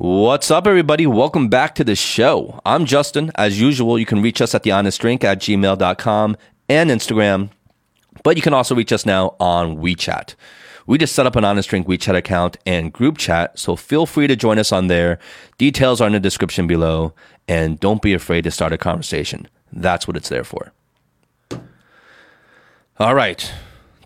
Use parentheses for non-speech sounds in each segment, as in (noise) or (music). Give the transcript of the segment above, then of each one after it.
What's up, everybody? Welcome back to the show. I'm Justin. As usual, you can reach us at thehonestdrink at gmail.com and Instagram, but you can also reach us now on WeChat. We just set up an Honest Drink WeChat account and group chat, so feel free to join us on there. Details are in the description below, and don't be afraid to start a conversation. That's what it's there for. All right.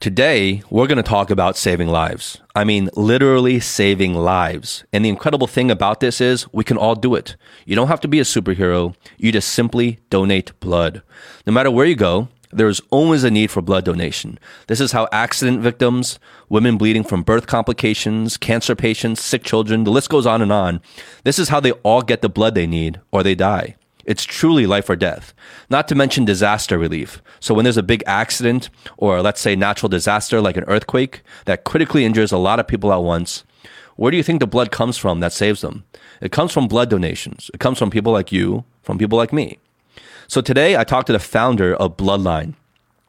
Today, we're going to talk about saving lives. I mean, literally saving lives. And the incredible thing about this is we can all do it. You don't have to be a superhero. You just simply donate blood. No matter where you go, there is always a need for blood donation. This is how accident victims, women bleeding from birth complications, cancer patients, sick children, the list goes on and on. This is how they all get the blood they need or they die. It's truly life or death, not to mention disaster relief. So, when there's a big accident or let's say natural disaster like an earthquake that critically injures a lot of people at once, where do you think the blood comes from that saves them? It comes from blood donations. It comes from people like you, from people like me. So, today I talked to the founder of Bloodline.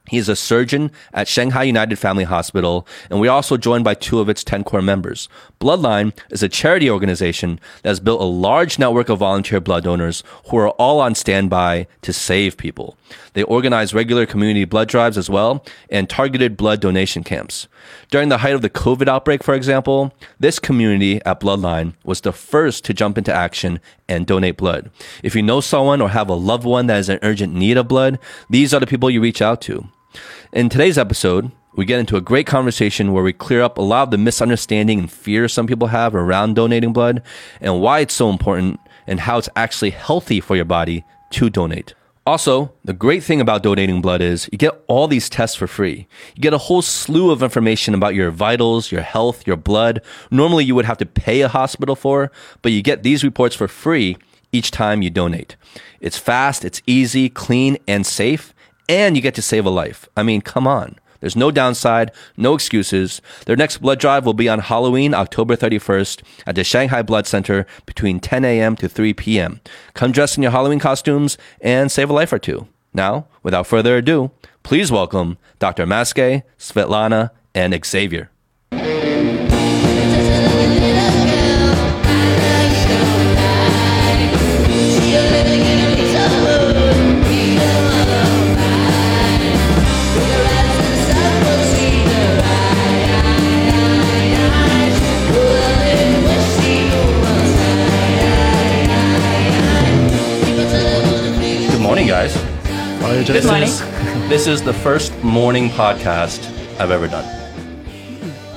He is a surgeon at Shanghai United Family Hospital, and we're also joined by two of its 10 core members. Bloodline is a charity organization that has built a large network of volunteer blood donors who are all on standby to save people. They organize regular community blood drives as well and targeted blood donation camps. During the height of the COVID outbreak, for example, this community at Bloodline was the first to jump into action and donate blood. If you know someone or have a loved one that is in urgent need of blood, these are the people you reach out to. In today's episode, we get into a great conversation where we clear up a lot of the misunderstanding and fear some people have around donating blood and why it's so important and how it's actually healthy for your body to donate. Also, the great thing about donating blood is you get all these tests for free. You get a whole slew of information about your vitals, your health, your blood. Normally you would have to pay a hospital for, but you get these reports for free each time you donate. It's fast, it's easy, clean, and safe and you get to save a life. I mean, come on. There's no downside, no excuses. Their next blood drive will be on Halloween, October 31st at the Shanghai Blood Center between 10 a.m. to 3 p.m. Come dressed in your Halloween costumes and save a life or two. Now, without further ado, please welcome Dr. Maskay, Svetlana, and Xavier. This is the first morning podcast I've ever done.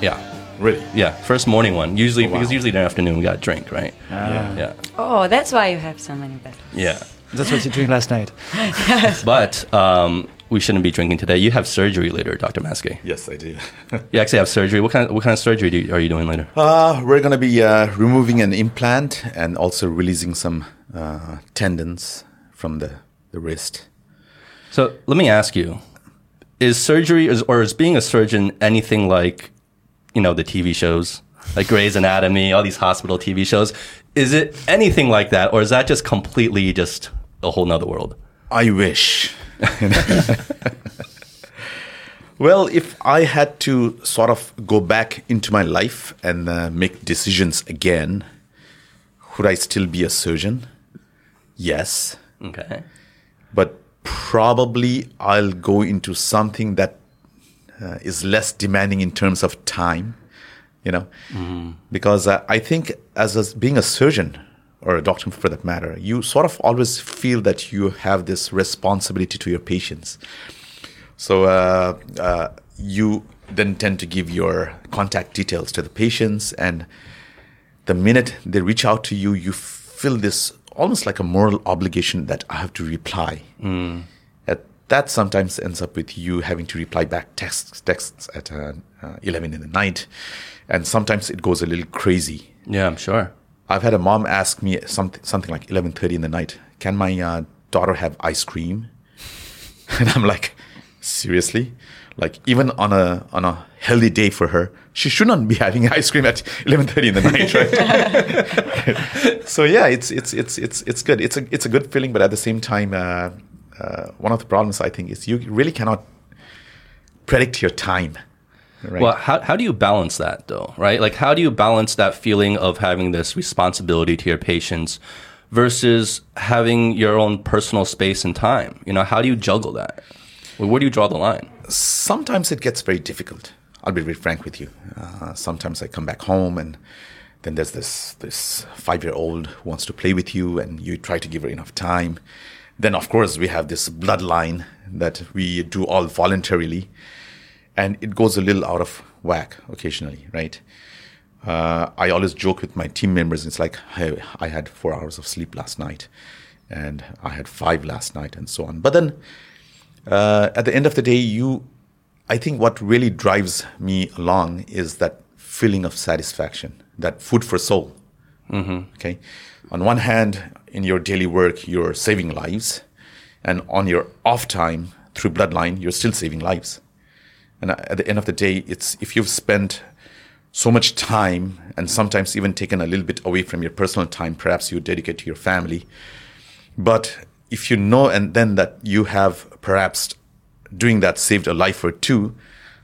Yeah. Really? Yeah, first morning one. Usually, Oh, wow. because usually in the afternoon we got a drink, right? Yeah. Yeah, Oh, that's why you have so many battles. yeah. That's what you're doing last night. (laughs) But um, we shouldn't be drinking today. You have surgery later, Dr. Maskay. Yes, I do. (laughs) You actually have surgery. What kind of, what kind of surgery do you, are you doing later? uh, we're going to be uh, removing an implant and also releasing some uh, tendons from the, the wrist. So let me ask you: Is surgery or is being a surgeon anything like, you know, the TV shows like Grey's Anatomy, all these hospital TV shows? Is it anything like that, or is that just completely just a whole nother world? I wish. (laughs) well, if I had to sort of go back into my life and uh, make decisions again, would I still be a surgeon? Yes. Okay. but probably I'll go into something that uh, is less demanding in terms of time, you know, because uh, I think as a, being a surgeon or a doctor for that matter, you sort of always feel that you have this responsibility to your patients. So uh, uh, you then tend to give your contact details to the patients, and the minute they reach out to you, you feel this almost like a moral obligation that I have to reply. That, that sometimes ends up with you having to reply back texts, texts at uh, uh, 11 in the night, and sometimes it goes a little crazy. Yeah, I'm sure. I've had a mom ask me something something like 11:30 in the night, "Can my uh, daughter have ice cream?" (laughs) And I'm like, "Seriously?" Like even on a on a healthy day for her, she should not be (laughs) having ice cream at 11:30 in the night, right? (laughs) so yeah, it's it's it's it's it's good. It's a it's a good feeling, but at the same time, uh, uh, one of the problems I think is you really cannot predict your time. Right. Well, how, how do you balance that though, right? Like, how do you balance that feeling of having this responsibility to your patients versus having your own personal space and time? You know, how do you juggle that? Where do you draw the line? Sometimes it gets very difficult. I'll be very frank with you. Uh, sometimes I come back home and then there's this this five year old who wants to play with you, and you try to give her enough time. Then of course we have this bloodline that we do all voluntarily, and it goes a little out of whack occasionally, right? Uh, I always joke with my team members. It's like, hey, I had four hours of sleep last night, and I had five last night, and so on. But then uh, at the end of the day, you, I think what really drives me along is that feeling of satisfaction, that food for soul. Mm-hmm. Okay. On one hand, in your daily work, you're saving lives. And on your off time through Bloodline, you're still saving lives. And at the end of the day, it's if you've spent so much time and sometimes even taken a little bit away from your personal time, perhaps you dedicate to your family. But if you know and then that you have perhaps doing that saved a life or two,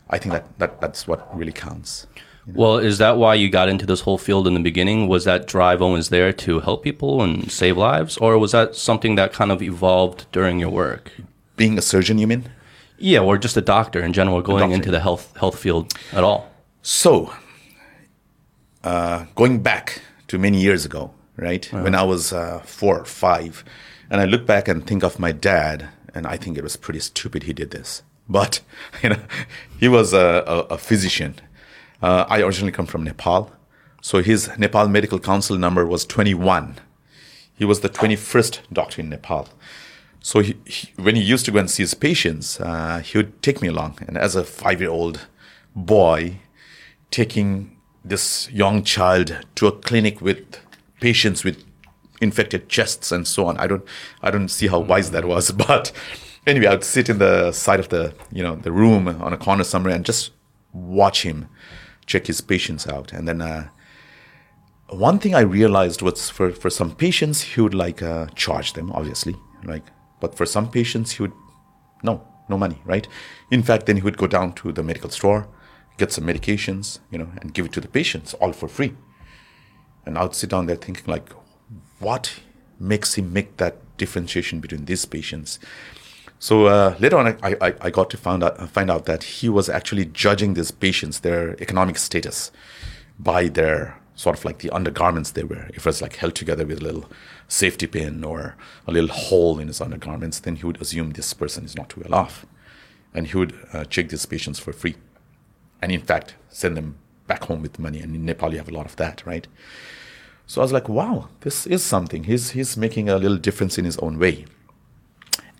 I think that, that that's what really counts. Well, is that why you got into this whole field in the beginning? Was that drive always there to help people and save lives? Or was that something that kind of evolved during your work? Being a surgeon, you mean? Yeah, or just a doctor in general, going into the health health field at all. So, uh, going back to many years ago, right? When I was uh, four or five, and I look back and think of my dad, and I think it was pretty stupid he did this. But, (laughs) you know, he was a, a, a physician. Uh, I originally come from Nepal. So his Nepal Medical Council number was 21. He was the 21st doctor in Nepal. So he, he, when he used to go and see his patients, uh, he would take me along. And as a five year old boy, taking this young child to a clinic with patients with infected chests and so on. I don't, I don't see how wise that was. (laughs) But anyway, I'd sit in the side of the, you know, the room on a corner somewhere and just watch him check his patients out. And then uh, one thing I realized was for, for some patients, he would like uh, charge them, obviously, like, but for some patients, he would, no, no money, right? In fact, then he would go down to the medical store, get some medications, you know, and give it to the patients all for free. And I'd sit down there thinking like, what makes him make that differentiation between these patients? So uh, later on, I, I, I got to find out, find out that he was actually judging these patients, their economic status, by their sort of like the undergarments they wear. If it was like held together with a little safety pin or a little hole in his undergarments, then he would assume this person is not well off. And he would uh, check these patients for free. And in fact, send them back home with money. And in Nepal, you have a lot of that, right? So I was like, wow, this is something. He's, he's making a little difference in his own way.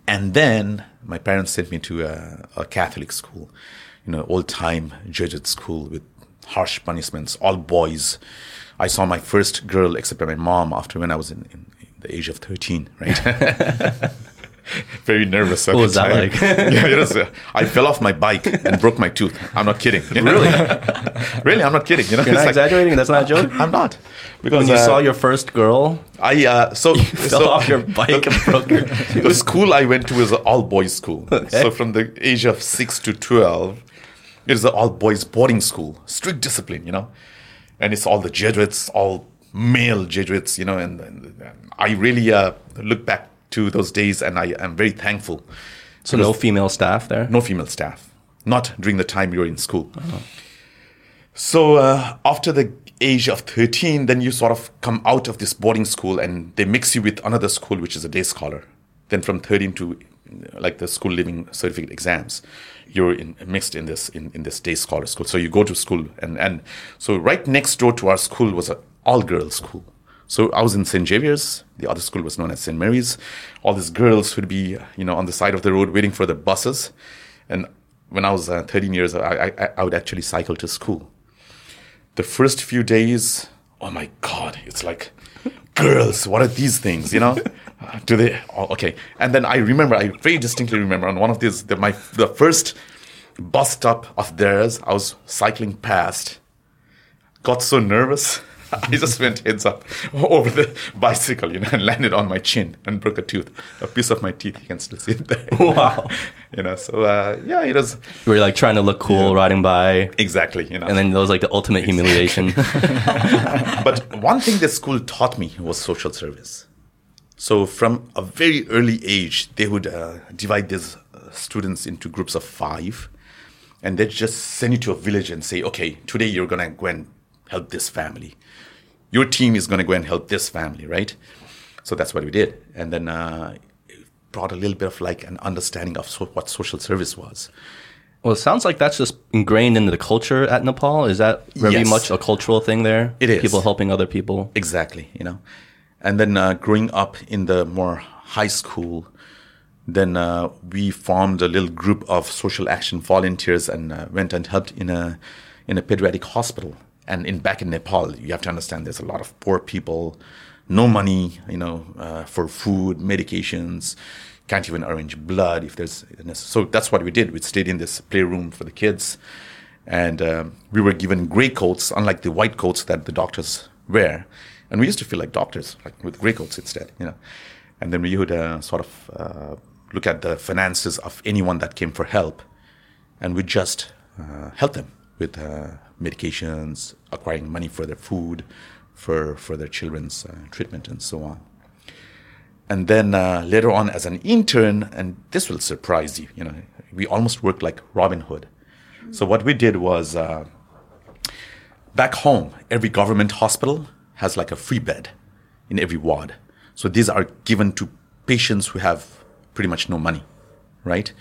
And then my parents sent me to a, a Catholic school, you know, old time Jesuit school with harsh punishments, all boys. I saw my first girl, except my mom, after when I was in, in, in the age of 13, right? (laughs) (laughs) (laughs) Very nervous. At What the was that time. like? (laughs) yeah, was, (laughs) uh, I fell off my bike and broke my tooth. I'm not kidding. Really? really, I'm not kidding. You know, You're not It's like- exaggerating? That's not a joke? I'm not. Because When you uh, saw your first girl, I uh, so fell so, off your bike and broke your the school I went to was an all boys school. So from the age of six to twelve, it is an all boys boarding school, strict discipline, you know, and it's all the Jesuits, all male Jesuits, you know, and, and, and I really uh, look back to those days, and I am very thankful. so no female staff there? No female staff, not during the time you were in school. So uh, after the age of 13, then you sort of come out of this boarding school and they mix you with another school, which is a day scholar. Then from 13 to like the school leaving certificate exams, you're in, mixed in this in, in this day scholar school. So you go to school and and so right next door to our school was an all girls school. So I was in St. Xavier's. The other school was known as St. Mary's. All these girls would be, you know, on the side of the road waiting for the buses. And when I was uh, 13 years, I, I, I would actually cycle to school. The first few days, oh my God, it's like, girls, what are these things, you know? (laughs) Do they? Oh, okay. And then I remember, I very distinctly remember on one of these, the, my the first bus stop of theirs, I was cycling past, got so nervous. (laughs) I just went heads up (laughs) over the bicycle, you know, and landed on my chin and broke a tooth. A piece of my teeth, you can still see it there. (laughs) Wow. you know, so uh, yeah, it was Were you like trying to look cool riding by, exactly, you know. and then that was like the ultimate humiliation. but one thing the school taught me was social service. So from a very early age, they would uh, divide these uh, students into groups of five, and they'd just send you to a village and say, "Okay, today you're gonna go and help this family. Your team is gonna go and help this family, right?" So that's what we did, and then uh, brought a little bit of like an understanding of so- what social service was. well, it sounds like that's just ingrained into the culture at Nepal. Is that very Yes. much a cultural thing there? It is. People helping other people. Exactly, you know. And then uh, growing up in the more high school, then uh, we formed a little group of social action volunteers and uh, went and helped in a in a pediatric hospital. And in back in Nepal, you have to understand there's a lot of poor people, no money, you know, uh, for food, medications, can't even arrange blood if there's. So that's what we did. We stayed in this playroom for the kids, and um, we were given gray coats, unlike the white coats that the doctors wear. And we used to feel like doctors, like with gray coats instead, you know. And then we would uh, sort of uh, look at the finances of anyone that came for help, and we just uh, help them with uh, medications, acquiring money for their food, for for their children's uh, treatment, and so on. And then uh, later on, as an intern, and this will surprise you, you know, we almost worked like Robin Hood. So what we did was uh, back home, every government hospital has like a free bed in every ward. So these are given to patients who have pretty much no money, right?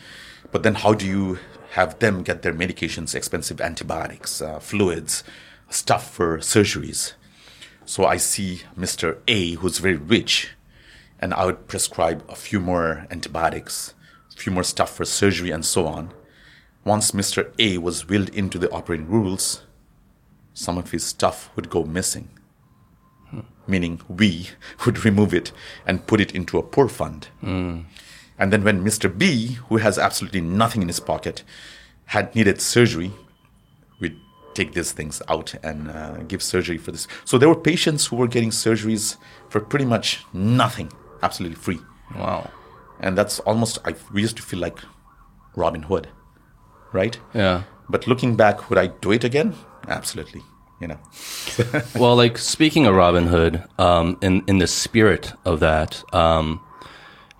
But then how do you have them get their medications, expensive antibiotics, uh, fluids, stuff for surgeries? So I see Mr. A, who's very rich, and I would prescribe a few more antibiotics, a few more stuff for surgery, and so on. Once Mr. A was willed into the operating rules, some of his stuff would go missing. Meaning we (laughs) would remove it and put it into a poor fund. And then when Mr. B, who has absolutely nothing in his pocket, had needed surgery, we'd take these things out and uh, give surgery for this. So there were patients who were getting surgeries for pretty much nothing, absolutely free. Wow. And that's almost, I, we used to feel like Robin Hood, right? Yeah. But looking back, would I do it again? Absolutely. You know, (laughs) well, like speaking of Robin Hood, um, in in the spirit of that, um,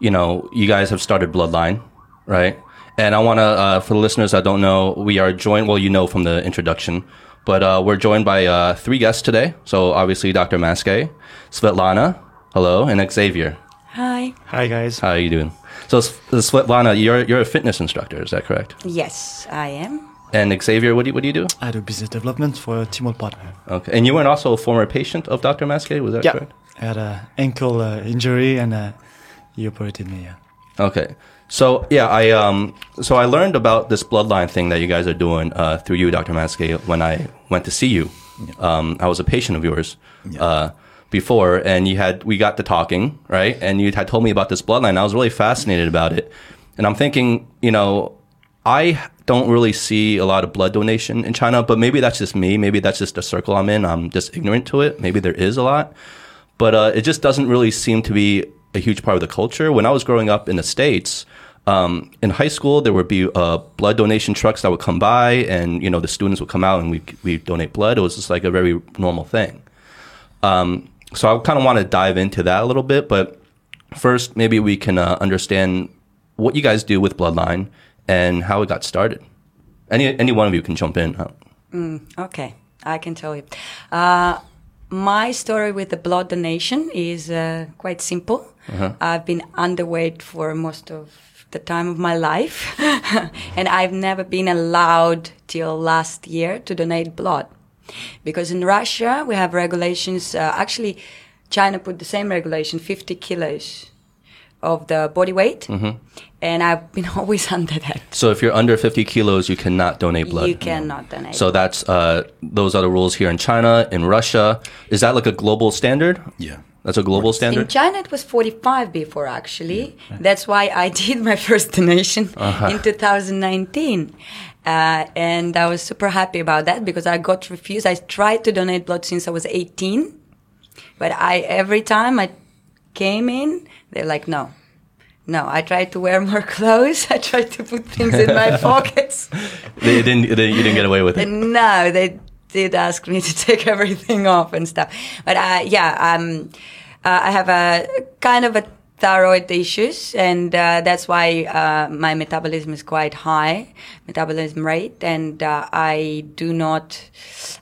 you know, you guys have started Bloodline, right? And I want to, uh, for the listeners that don't know, we are joined. Well, you know from the introduction, but uh, we're joined by uh, three guests today. So obviously, Dr. Maskay, Svetlana, hello, and Xavier. Hi. Hi guys. How are you doing? So Svetlana, you're you're a fitness instructor, is that correct? Yes, I am. And Xavier, what do you, what do you do? I do business development for a Timor partner. Okay, and you weren't also a former patient of Dr. Maskay, was that Yeah. correct? I had a ankle uh, injury and uh, he operated me. Yeah. Okay. So yeah, I um so I learned about this bloodline thing that you guys are doing uh, through you, Dr. Maskay, when I went to see you. Um, I was a patient of yours uh, before, and you had we got to talking, right? And you had told me about this bloodline. I was really fascinated about it, and I'm thinking, you know, I don't really see a lot of blood donation in China, but maybe that's just me. Maybe that's just the circle I'm in. I'm just ignorant to it. Maybe there is a lot, but uh, it just doesn't really seem to be a huge part of the culture. When I was growing up in the States, um, in high school, there would be uh, blood donation trucks that would come by, and you know the students would come out and we we donate blood. It was just like a very normal thing. Um, so I kind of want to dive into that a little bit, but first, maybe we can uh, understand what you guys do with Bloodline and how it got started. Any any one of you can jump in. Uh, Okay, I can tell you. Uh, my story with the blood donation is uh, quite simple. I've been underweight for most of the time of my life, (laughs) and I've never been allowed till last year to donate blood. Because in Russia, we have regulations. Uh, actually, China put the same regulation 50 kilos of the body weight. And I've been (laughs) always under that. so if you're under 50 kilos, you cannot donate blood. You cannot donate. So that's uh, those are the rules here in China, in Russia. Is that like a global standard? yeah. That's a global standard. In. China, it was 45 before, actually. That's why I did my (laughs) first donation in 2019. Uh, and I was super happy about that because I got refused. I tried to donate blood since I was 18. But I, every time I came in, they're like, no. No, I tried to wear more (laughs) clothes. I tried to put things in my (laughs) pockets. They didn't. They, you didn't get away with it. No, they did ask me (laughs) to take everything off and stuff. But uh, yeah, um, uh, I have a kind of a thyroid issues, and uh, that's why uh, my metabolism is quite high, metabolism rate, and uh, I do not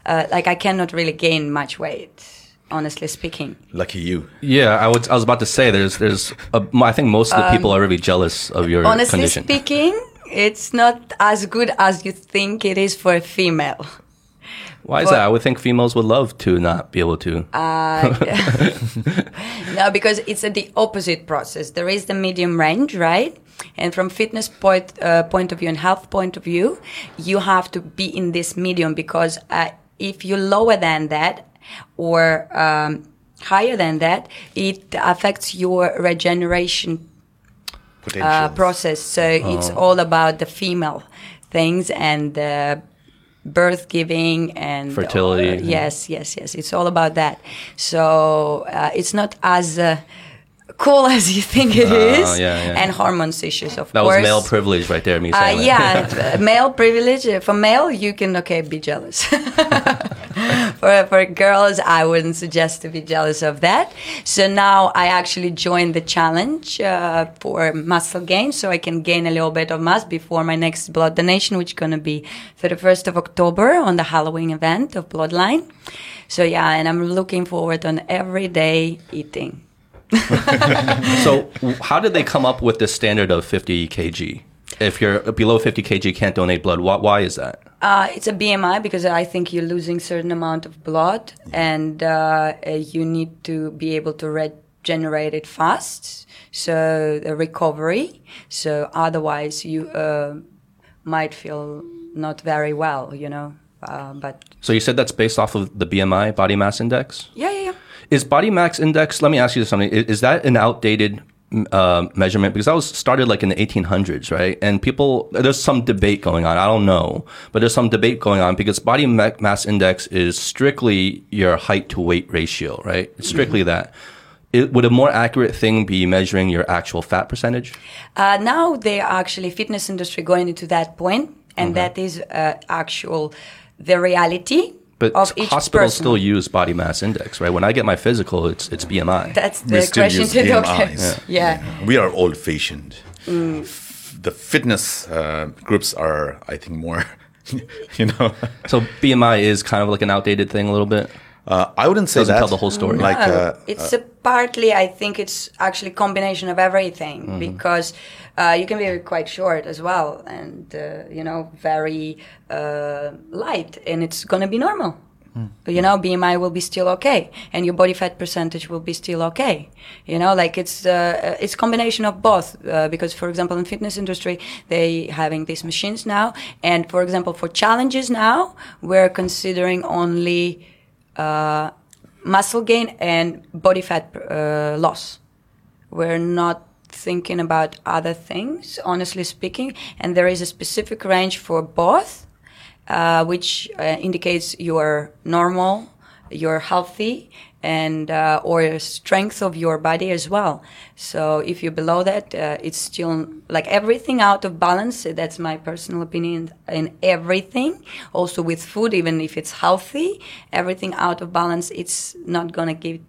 uh, like I cannot really gain much weight. Honestly speaking, Lucky you. Yeah, I was. I was about to say. There's. There's. A, I think most of the people are really jealous of your Um, honestly condition. speaking, it's not as good as you think it is for a female. Why is that? I would think females would love to not be able to. Uh, (laughs) No, because it's a, the opposite process. There is the medium range, right? And from fitness point uh, point of view and health point of view, you have to be in this medium because uh, if you lower than that or um, higher than that, it affects your regeneration uh, process. So it's all about the female things and the birth giving and Fertility. uh, yes, yes, yes. It's all about that. So uh, it's not as uh, cool as you think it is. Ah, yeah, yeah. And hormones issues, of that course. That was male privilege right there. Me Uh, saying yeah, (laughs) uh, male privilege. Uh, For male, you can okay be jealous. (laughs) for for girls, I wouldn't suggest to be jealous of that. So now I actually joined the challenge uh, for muscle gain, so I can gain a little bit of mass before my next blood donation, which is gonna be 31st of October on the Halloween event of Bloodline. So yeah, and I'm looking forward on every day eating. (laughs) So, how did they come up with this standard of 50 kg? If you're below 50 kg, you can't donate blood. Why, why is that? Uh, it's a BMI because I think you're losing certain amount of blood, and uh, uh, you need to be able to regenerate it fast. So the recovery. So otherwise, you uh, might feel not very well, you know. Uh, but So you said that's based off of the BMI, body mass index. yeah, yeah, yeah. Is body mass index? Let me ask you something. Is, is that an outdated uh, measurement? Because that was started like in the 1800s, right? And people, there's some debate going on. I don't know, but there's some debate going on because body ma- mass index is strictly your height to weight ratio, right? It's strictly that. It, would a more accurate thing be measuring your actual fat percentage? Uh, now they are actually fitness industry going into that point, and that is uh, actual the reality But of each hospitals person. still use body mass index, right? When I get my physical, it's it's BMI. That's We the still question use to BMIs. doctors. Yeah. We are old fashioned. Mm. The fitness uh, groups are, I think, more, (laughs) you know. so BMI is kind of like an outdated thing a little bit. Uh, I wouldn't say Doesn't that. tell the whole story. Like, No, uh, it's a partly. I think it's actually combination of everything Mm-hmm. because uh, you can be quite short as well, and uh, you know very uh, light, and it's gonna be normal. Hmm. You know, BMI will be still okay, and your body fat percentage will be still okay. You know, like it's uh, it's combination of both. Uh, because, for example, in fitness industry, they having these machines now, and for example, for challenges now, we're considering only uh, muscle gain and body fat uh, loss. We're not thinking about other things, honestly speaking. And there is a specific range for both, uh, which uh, indicates you're normal, you're healthy, and uh, or strength of your body as well. So if you're below that, uh, it's still like everything out of balance. That's my personal opinion in everything. Also with food, even if it's healthy, everything out of balance, it's not gonna give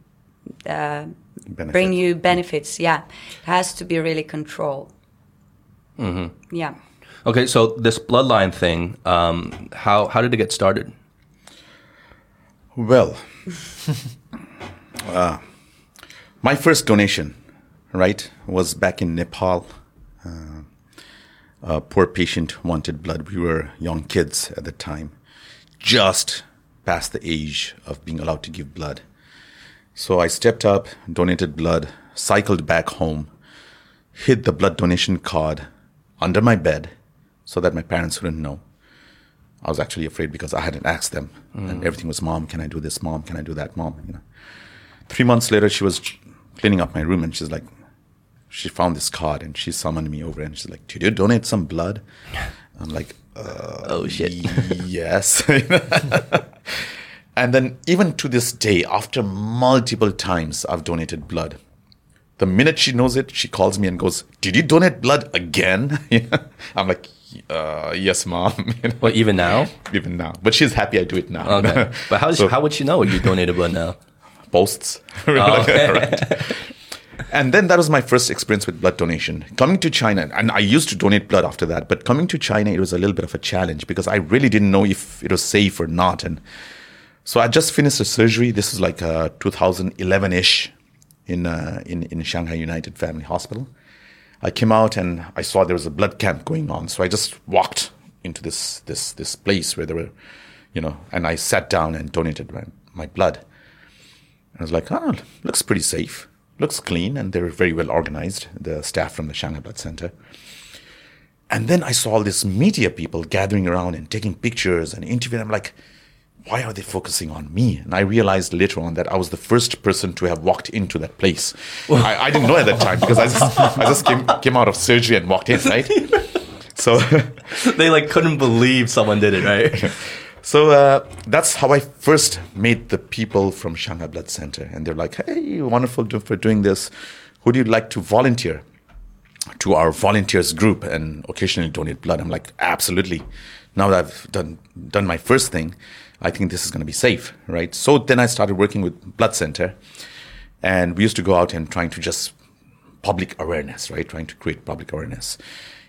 uh, bring you benefits. Yeah, it has to be really controlled. Mm-hmm. Yeah. Okay, so this bloodline thing, um, how how did it get started? Well, (laughs) uh, my first donation, right, was back in Nepal. Uh, a poor patient wanted blood. We were young kids at the time, just past the age of being allowed to give blood. So I stepped up, donated blood, cycled back home, hid the blood donation card under my bed so that my parents wouldn't know. I was actually afraid because I hadn't asked them, and everything was, "Mom, can I do this? Mom, can I do that? Mom, you know." Three months later, she was cleaning up my room and she's like, she found this card and she summoned me over and she's like, Did you donate some blood? (laughs) I'm like, uh, Oh, shit. Yes. (laughs) (laughs) and then, even to this day, after multiple times I've donated blood, the minute she knows it, she calls me and goes, Did you donate blood again? (laughs) I'm like, uh, Yes, mom. (laughs) You know, Well, even now? Even now. But she's happy I do it now. Okay. (laughs) But how, So- how would she know you donated blood now? posts. Oh, okay. right. And then that was my first experience with blood donation. Coming to China, and I used to donate blood after that, but coming to China, it was a little bit of a challenge because I really didn't know if it was safe or not. And so I just finished a surgery. This was like uh, 2011 ish in, uh, in, in Shanghai United Family Hospital. I came out and I saw there was a blood camp going on. So I just walked into this, this, this place where there were, you know, and I sat down and donated my, my blood. I was like, oh, looks pretty safe, looks clean, and they're very well organized, the staff from the Shanghai Blood Center. And then I saw all these media people gathering around and taking pictures and interviewing. I'm like, why are they focusing on me? And I realized later on that I was the first person to have walked into that place. I, I didn't know at that time because I just, I just came, came out of surgery and walked in, right? (laughs) So, they like couldn't believe someone did it, right? (laughs) so uh, that's how I first met the people from Shanghai Blood Center, and they're like, "Hey, wonderful for doing this. Would you like to volunteer to our volunteers group and occasionally donate blood?" I'm like, "Absolutely." Now that I've done done my first thing, I think this is going to be safe, right? So then I started working with Blood Center, and we used to go out and trying to just public awareness, right? Trying to create public awareness.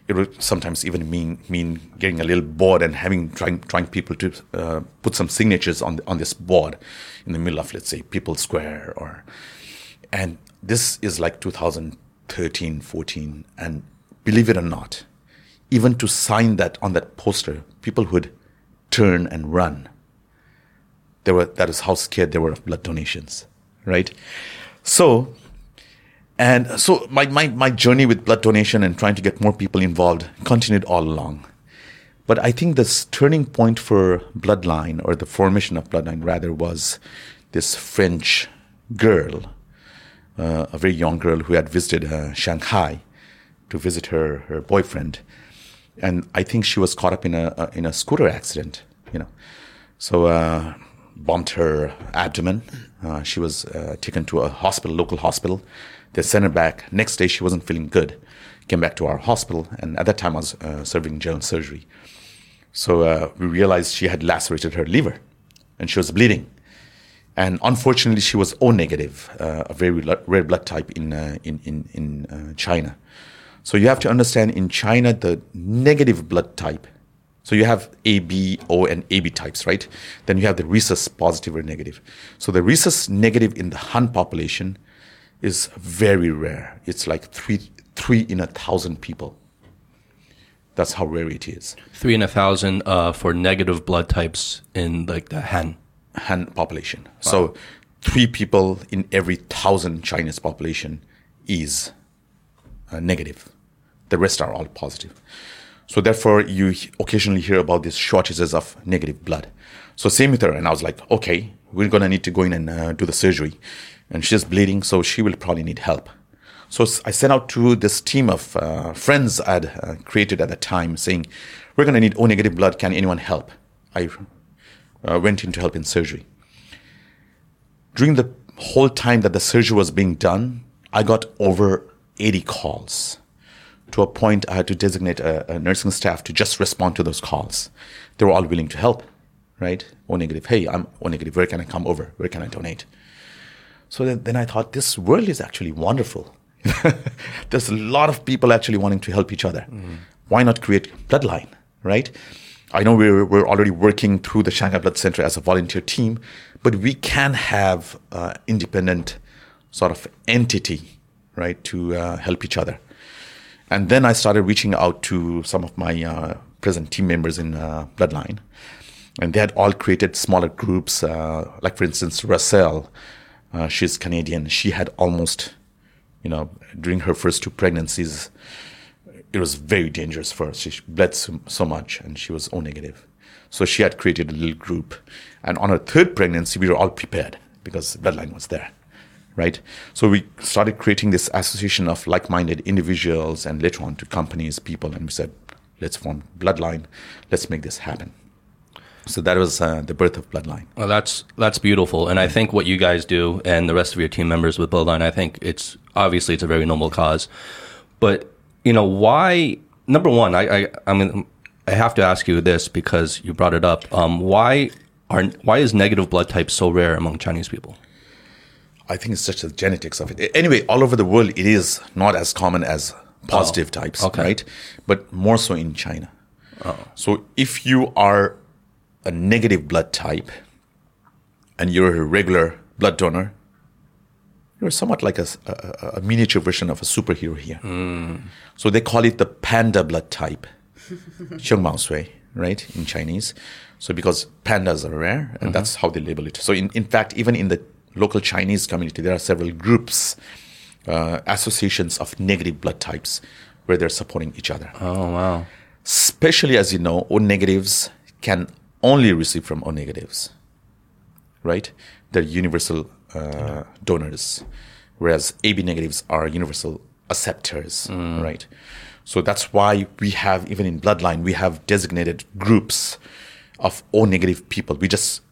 It would sometimes even mean mean getting a little board and having trying trying people to uh, put some signatures on on this board in the middle of let's say People's Square or, and this is like 2013, 14, and believe it or not, even to sign that on that poster, people would turn and run. They were that is how scared they were of blood donations, right? So and so my, my, my journey with blood donation and trying to get more people involved continued all along. But I think this turning point for Bloodline, or the formation of Bloodline rather, was this French girl, uh, a very young girl who had visited uh, Shanghai to visit her, her boyfriend. And I think she was caught up in a, a in a scooter accident, you know. So uh, bumped her abdomen. Uh, she was uh, taken to a hospital, local hospital. They sent her back. Next day, she wasn't feeling good. Came back to our hospital, and at that time, I was uh, serving general surgery. So uh, we realized she had lacerated her liver, and she was bleeding. And unfortunately, she was O negative, uh, a very rare blood type in uh, in in, in China. So you have to understand in China the negative blood type. So you have A, B, O, and AB types, right? Then you have the rhesus positive or negative. So the rhesus negative in the Han population is very rare. It's like three three in a thousand people. That's how rare it is. Three in a thousand uh, for negative blood types in like the Han. Han population. So three people in every thousand Chinese population is uh, negative. The rest are all positive. So therefore, you occasionally hear about these shortages of negative blood. So same with her, and I was like, okay, we're gonna need to go in and uh, do the surgery, and she's bleeding, so she will probably need help. So I sent out to this team of uh, friends I'd uh, created at the time, saying, we're gonna need O negative blood. Can anyone help? I uh, went in to help in surgery. During the whole time that the surgery was being done, I got over 80 calls. To a point, I had to designate a, a nursing staff to just respond to those calls. They were all willing to help, right? O negative, hey, I'm O negative, where can I come over? Where can I donate? So then, then I thought, this world is actually wonderful. (laughs) There's a lot of people actually wanting to help each other. Why not create Bloodline, right? I know we're, we're already working through the Shanghai Blood Center as a volunteer team, but we can have uh, independent sort of entity, right, to uh, help each other. And then I started reaching out to some of my uh, present team members in uh, Bloodline. And they had all created smaller groups. Uh, like, for instance, Russell, uh, she's Canadian. She had almost, you know, during her first two pregnancies, it was very dangerous for her. She bled so, so much and she was O negative. So she had created a little group. And on her third pregnancy, we were all prepared because Bloodline was there. Right? So we started creating this association of like-minded individuals and later on to companies, people, and we said, let's form Bloodline, let's make this happen. So that was uh, the birth of Bloodline. Well, that's that's beautiful, and I think what you guys do and the rest of your team members with Bloodline, I think it's obviously it's a very noble cause. But you know why? Number one, I I I mean I have to ask you this because you brought it up. Um, why are why is negative blood type so rare among Chinese people? I think it's just the genetics of it. Anyway, all over the world, it is not as common as positive oh, types, okay. right? But more so in China. Oh. So if you are a negative blood type and you're a regular blood donor, you're somewhat like a, a, a miniature version of a superhero here. Mm. So they call it the panda blood type, (laughs) Xiongmao Xue, right, in Chinese. So because pandas are rare, and mm-hmm. that's how they label it. So in, in fact, even in the local Chinese community, there are several groups, uh, associations of negative blood types where they're supporting each other. Oh wow! Especially as you know, O negatives can only receive from O negatives, right? They're universal uh, donors, whereas AB negatives are universal acceptors, right? So that's why we have, even in bloodline, we have designated groups of O negative people. We just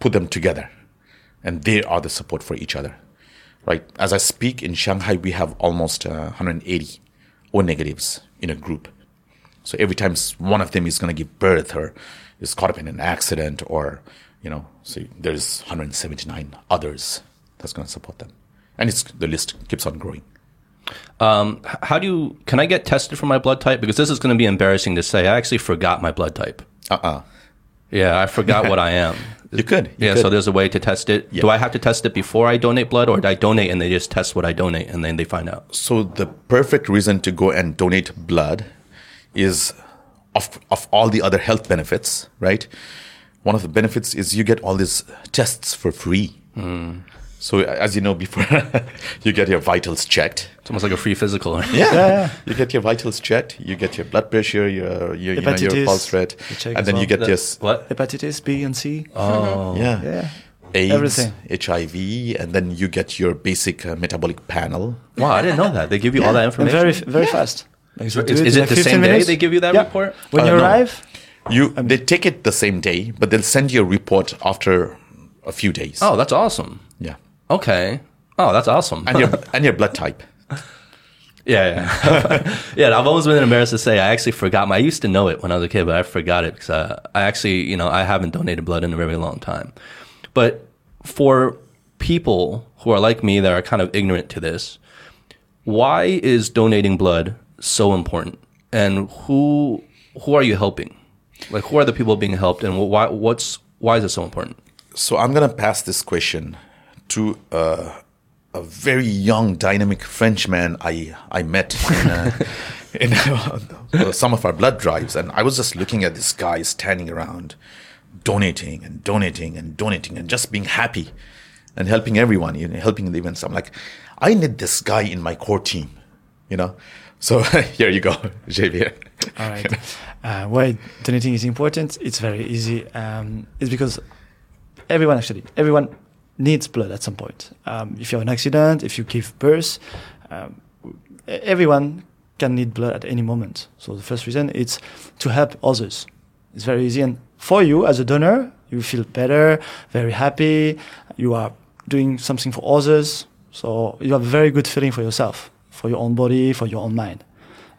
put them together, and they are the support for each other, right? As I speak in Shanghai, we have almost uh, 180 O negatives in a group. So every time one of them is going to give birth or is caught up in an accident or, you know, so there's 179 others that's going to support them. And it's the list keeps on growing. H- How do you? Can I get tested for my blood type? Because this is going to be embarrassing to say. I actually forgot my blood type. Uh-uh. Yeah, I forgot (laughs) what I am. You could. you yeah, could. so there's a way to test it. Yeah. Do I have to test it before I donate blood, or do I donate and they just test what I donate and then they find out? So the perfect reason to go and donate blood is of of all the other health benefits, right? One of the benefits is you get all these tests for free. Hmm. So as you know, before (laughs) you get your vitals checked, It's almost like a free physical. Yeah. You get your vitals checked. You get your blood pressure, your your, you know, your pulse rate, you and as then you get The- this what? Hepatitis B and C. Oh, (laughs) yeah, Yeah. AIDS, Everything. HIV, and then you get your basic uh, metabolic panel. wow! I didn't know that. They give you all that And information. very very fast. Like, so Is- is in it like the 15 same day minutes. they give you that Yeah. report? When Uh, you no. arrive, You they take it the same day, but they'll send you a report after a few days. oh, that's awesome. yeah, Okay. Oh, that's awesome. and your (laughs) and your blood type. yeah, yeah, (laughs) yeah. I've always been embarrassed to say I actually forgot my. I used to know it when I was a kid, but I forgot it because uh, I actually, you know, I haven't donated blood in a very long time. But for people who are like me that are kind of ignorant to this, why is donating blood so important? And who who are you helping? Like, who are the people being helped, and why? What's why is it so important? So I'm gonna pass this question to uh, a very young, dynamic Frenchman I I met in, uh, (laughs) in uh, some of our blood drives, and I was just looking at this guy standing around, donating and donating and donating and just being happy and helping everyone, you know, helping the events. I'm like, I need this guy in my core team, you know. So (laughs) here you go, (laughs) Xavier. All right. Uh, why donating is important? It's very easy. Um, it's because everyone actually, everyone needs blood at some point. Um, if you have an accident, if you give birth, um, everyone can need blood at any moment. So the first reason is to help others. It's very easy, and for you as a donor, you feel better, very happy. You are doing something for others, so you have a very good feeling for yourself, for your own body, for your own mind.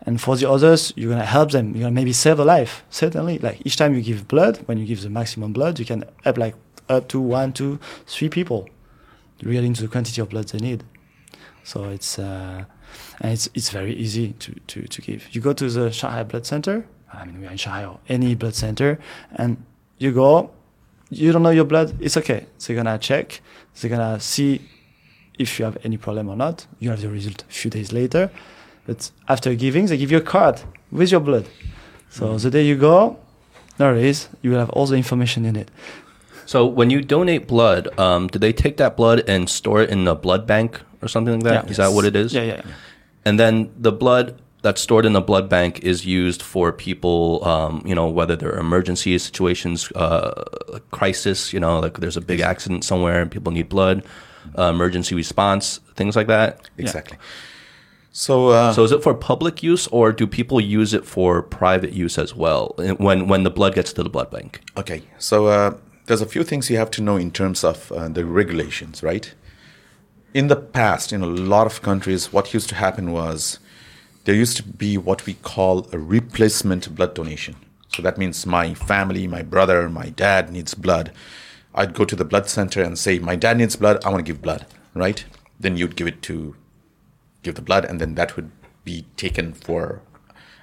And for the others, you're gonna help them. You're gonna maybe save a life. Certainly, like each time you give blood, when you give the maximum blood, you can help like up to one, two, three people, regarding to the quantity of blood they need. So it's uh, and it's it's very easy to, to, to give. You go to the Shanghai Blood Center. I mean, we are in Shanghai or any blood center, and you go. You don't know your blood. It's okay. They're gonna check. They're gonna see if you have any problem or not. You have the result a few days later. But after giving, they give you a card with your blood. So the day you go, there is. You will have all the information in it. So when you donate blood, um, do they take that blood and store it in a blood bank or something like that? Is Yeah. that what it is? Yeah, yeah. yeah. And then the blood that's stored in the blood bank is used for people, um, you know, whether they're emergency situations, uh, crisis, you know, like there's a big accident somewhere and people need blood. uh, emergency response, things like that. Exactly. So, uh, So is it for public use or do people use it for private use as well when when the blood gets to the blood bank? Okay, so uh, there's a few things you have to know in terms of uh, the regulations, right? In the past, in a lot of countries, what used to happen was there used to be what we call a replacement blood donation. So that means my family, my brother, my dad needs blood. I'd go to the blood center and say, My dad needs blood, I want to give blood, right? Then you'd give it to give the blood, and then that would be taken for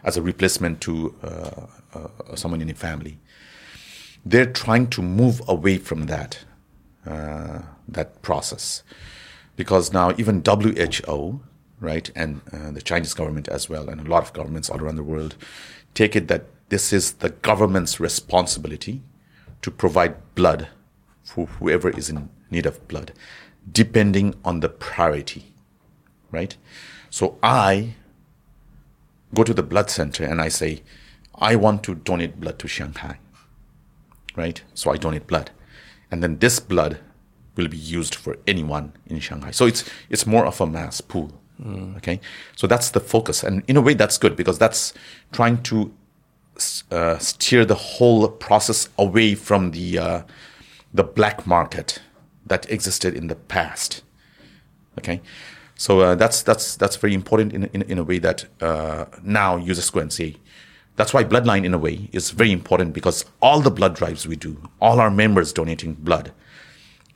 as a replacement to uh, uh, someone in your family they're trying to move away from that uh, that process because now even WHO, right, and uh, the Chinese government as well, and a lot of governments all around the world, take it that this is the government's responsibility to provide blood for whoever is in need of blood, depending on the priority, right? So I go to the blood center and I say, I want to donate blood to Shanghai right? So I donate blood, and then this blood will be used for anyone in Shanghai. So it's it's more of a mass pool. Okay, so that's the focus, and in a way that's good because that's trying to uh, steer the whole process away from the uh, the black market that existed in the past. Okay, so uh, that's that's that's very important in in, in a way that uh, now just go and say. That's why bloodline, in a way, is very important because all the blood drives we do, all our members donating blood,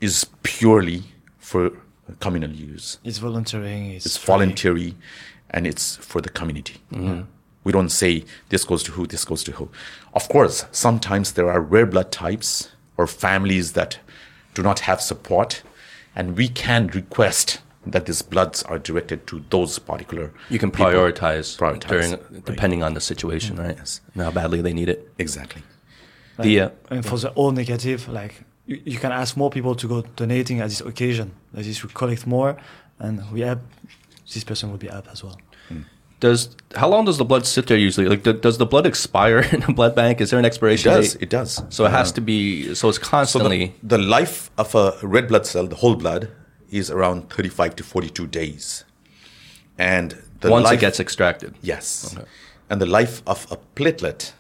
is purely for communal use. It's volunteering. It's, It's voluntary, and it's for the community. Mm-hmm. We don't say this goes to who, this goes to who. Of course, sometimes there are rare blood types or families that do not have support, and we can request that these bloods are directed to those particular. You can prioritize, Prioritize, during right. depending on the situation, right? Yes. And how badly they need it. Exactly. The uh, And for the all negative, like you, you can ask more people to go donating at this occasion. Like this, we collect more, and we help. This person will be up as well. does how long does the blood sit there usually? Like, do, does the blood expire (laughs) in a blood bank? Is there an It expiration does. date? It does. So it has Uh, to be. So it's So constantly. the, the life of a red blood cell, the whole blood, is around 35 to 42 days. And the once life, it gets extracted. Yes. And the life of a platelet,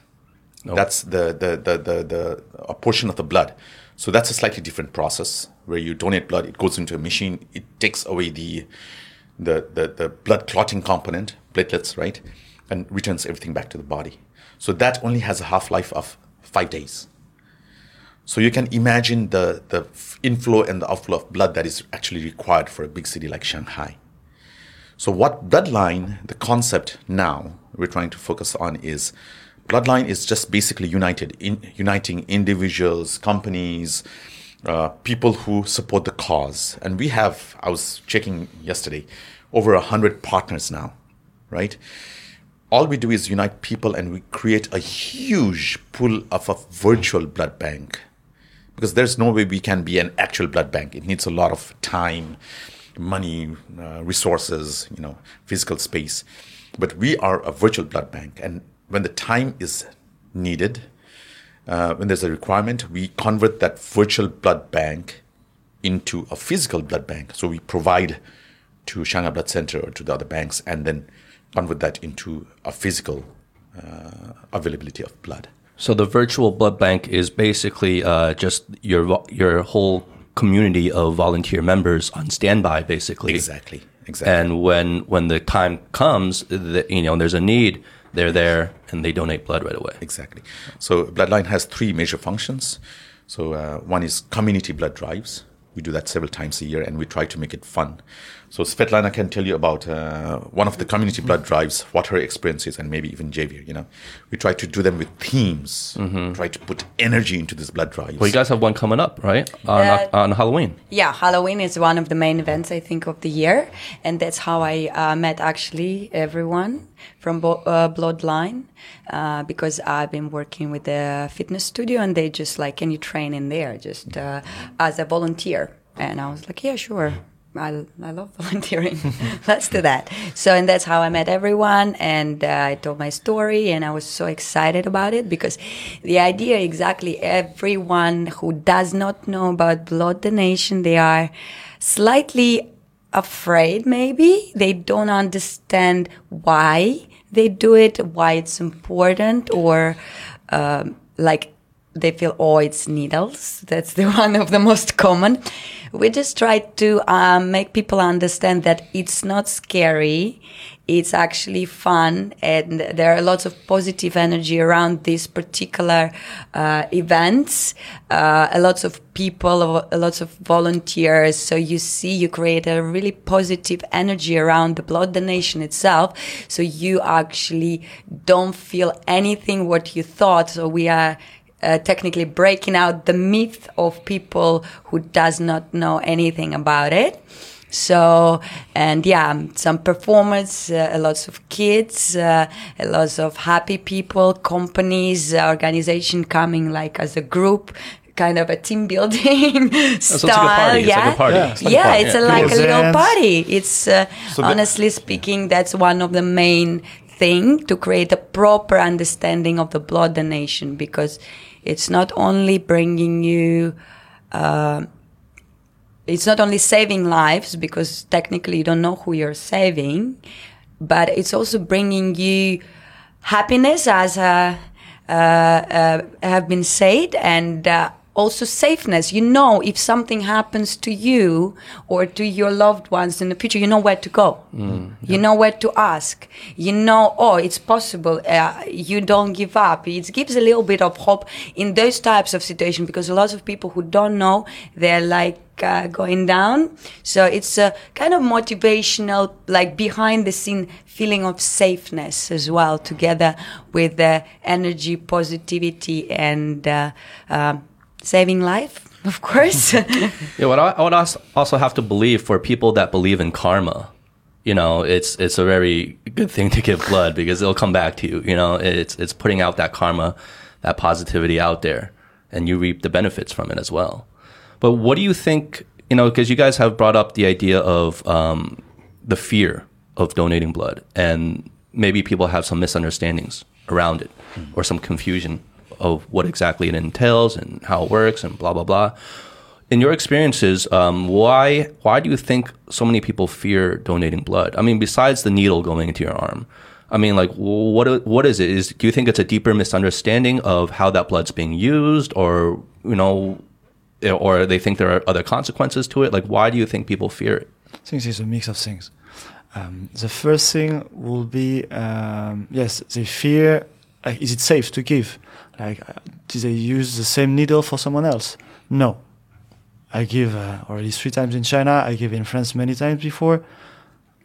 that's the, the, the, the, the a portion of the blood. So that's a slightly different process where you donate blood, it goes into a machine, it takes away the, the, the, the blood clotting component, platelets, right? And returns everything back to the body. So that only has a half life of five days. So you can imagine the, the inflow and the outflow of blood that is actually required for a big city like Shanghai. So what bloodline, the concept now we're trying to focus on is bloodline is just basically united in uniting individuals, companies, uh, people who support the cause. And we have, I was checking yesterday, over a hundred partners now, right? All we do is unite people and we create a huge pool of a virtual blood bank because there's no way we can be an actual blood bank. It needs a lot of time, money, uh, resources, you know, physical space. But we are a virtual blood bank, and when the time is needed, uh, when there's a requirement, we convert that virtual blood bank into a physical blood bank. So we provide to Shanghai Blood Center or to the other banks, and then convert that into a physical uh, availability of blood. So the virtual blood bank is basically uh, just your your whole community of volunteer members on standby, basically. Exactly. Exactly. And when when the time comes, that you know, there's a need, they're there and they donate blood right away. Exactly. So Bloodline has three major functions. So uh, one is community blood drives. We do that several times a year, and we try to make it fun. So Svetlana can tell you about uh, one of the community blood drives, what her experience is, and maybe even Xavier. You know, we try to do them with themes. Try to put energy into this blood drives. Well, you guys have one coming up, right? On, Uh, on Halloween. Yeah, Halloween is one of the main events, I think, of the year. And that's how I uh, met actually everyone from Bo- uh, Bloodline uh, because I've been working with the fitness studio and they just like, can you train in there just uh, as a volunteer? And I was like, yeah, sure. I, I love volunteering. (laughs) Let's do that. So, and that's how I met everyone. And uh, I told my story, and I was so excited about it because the idea exactly everyone who does not know about blood donation, they are slightly afraid maybe they don't understand why they do it why it's important or um, like they feel oh it's needles that's the (laughs) one of the most common we just try to um, make people understand that it's not scary. It's actually fun and there are lots of positive energy around these particular uh, events. Uh, a lots of people a lots of volunteers. So you see you create a really positive energy around the blood donation itself. So you actually don't feel anything what you thought. So we are uh, technically breaking out the myth of people who does not know anything about it so, and yeah, some performers, uh, lots of kids, uh, lots of happy people, companies, uh, organization coming like as a group, kind of a team building (laughs) style. Like yeah, like yeah, it's, like yeah, it's a, like a little party. It's uh, So honestly speaking, that's one of the main thing to create a proper understanding of the blood donation because it's not only bringing you. Uh, it's not only saving lives because technically you don't know who you're saving, but it's also bringing you happiness, as uh, uh, uh, have been said, and uh, also safeness. You know, if something happens to you or to your loved ones in the future, you know where to go. You know where to ask. You know, oh, it's possible. Uh, you don't give up. It gives a little bit of hope in those types of situations because a lot of people who don't know, they're like, uh, going down. So it's a kind of motivational, like behind the scene feeling of safeness as well, together with the energy, positivity, and uh, um saving life, of course. (laughs) Yeah, what I, I would also have to believe for people that believe in karma, you know, it's it's a very good thing to give blood because it'll come back to you. You know, it's it's putting out that karma, that positivity out there, and you reap the benefits from it as well. But what do you think? You know, because you guys have brought up the idea of um, the fear of donating blood, and maybe people have some misunderstandings around it or some confusion of what exactly it entails and how it works and blah blah blah in your experiences, um, why why do you think so many people fear donating blood? I mean, besides the needle going into your arm, I mean, like, what what is it? Is do you think it's a deeper misunderstanding of how that blood's being used, or you know, or they think there are other consequences to it? Like, why do you think people fear it? I think it's a mix of things. Um, the first thing will be um, yes, they fear. Like, is it safe to give? Like, uh, do they use the same needle for someone else? No. I give uh, already three times in China. I give in France many times before,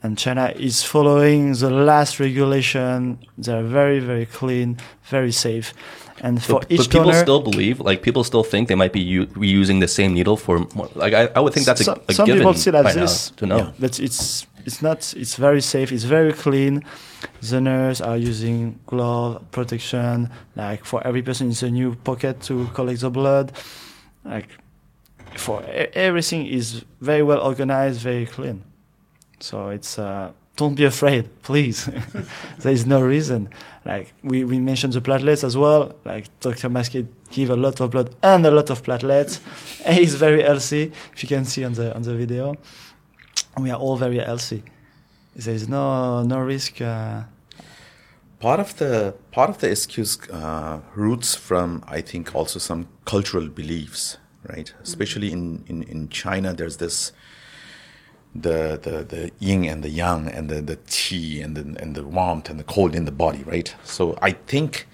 and China is following the last regulation. They're very, very clean, very safe, and for But, each but people donor, still believe, like, people still think they might be u- reusing the same needle for more. Like, I, I would think that's a, some, a some given people still have this now to know. yeah, but it's it's not it's very safe it's very clean. The nurse are using glove protection like for every person it's a new pocket to collect the blood. Like for everything is very well organized very clean. So it's uh don't be afraid please. (laughs) There is no reason. Like we, we mentioned the platelets as well. Like dr Maskay give a lot of blood and a lot of platelets. (laughs) He's very healthy if you can see on the on the video we are all very healthy there is no no risk uh, part of the part of the excuse uh, roots from I think also some cultural beliefs, right? Especially in, in, in China, there's this the, the the yin and the yang and the the qi and the and the warmth and the cold in the body, right? So I think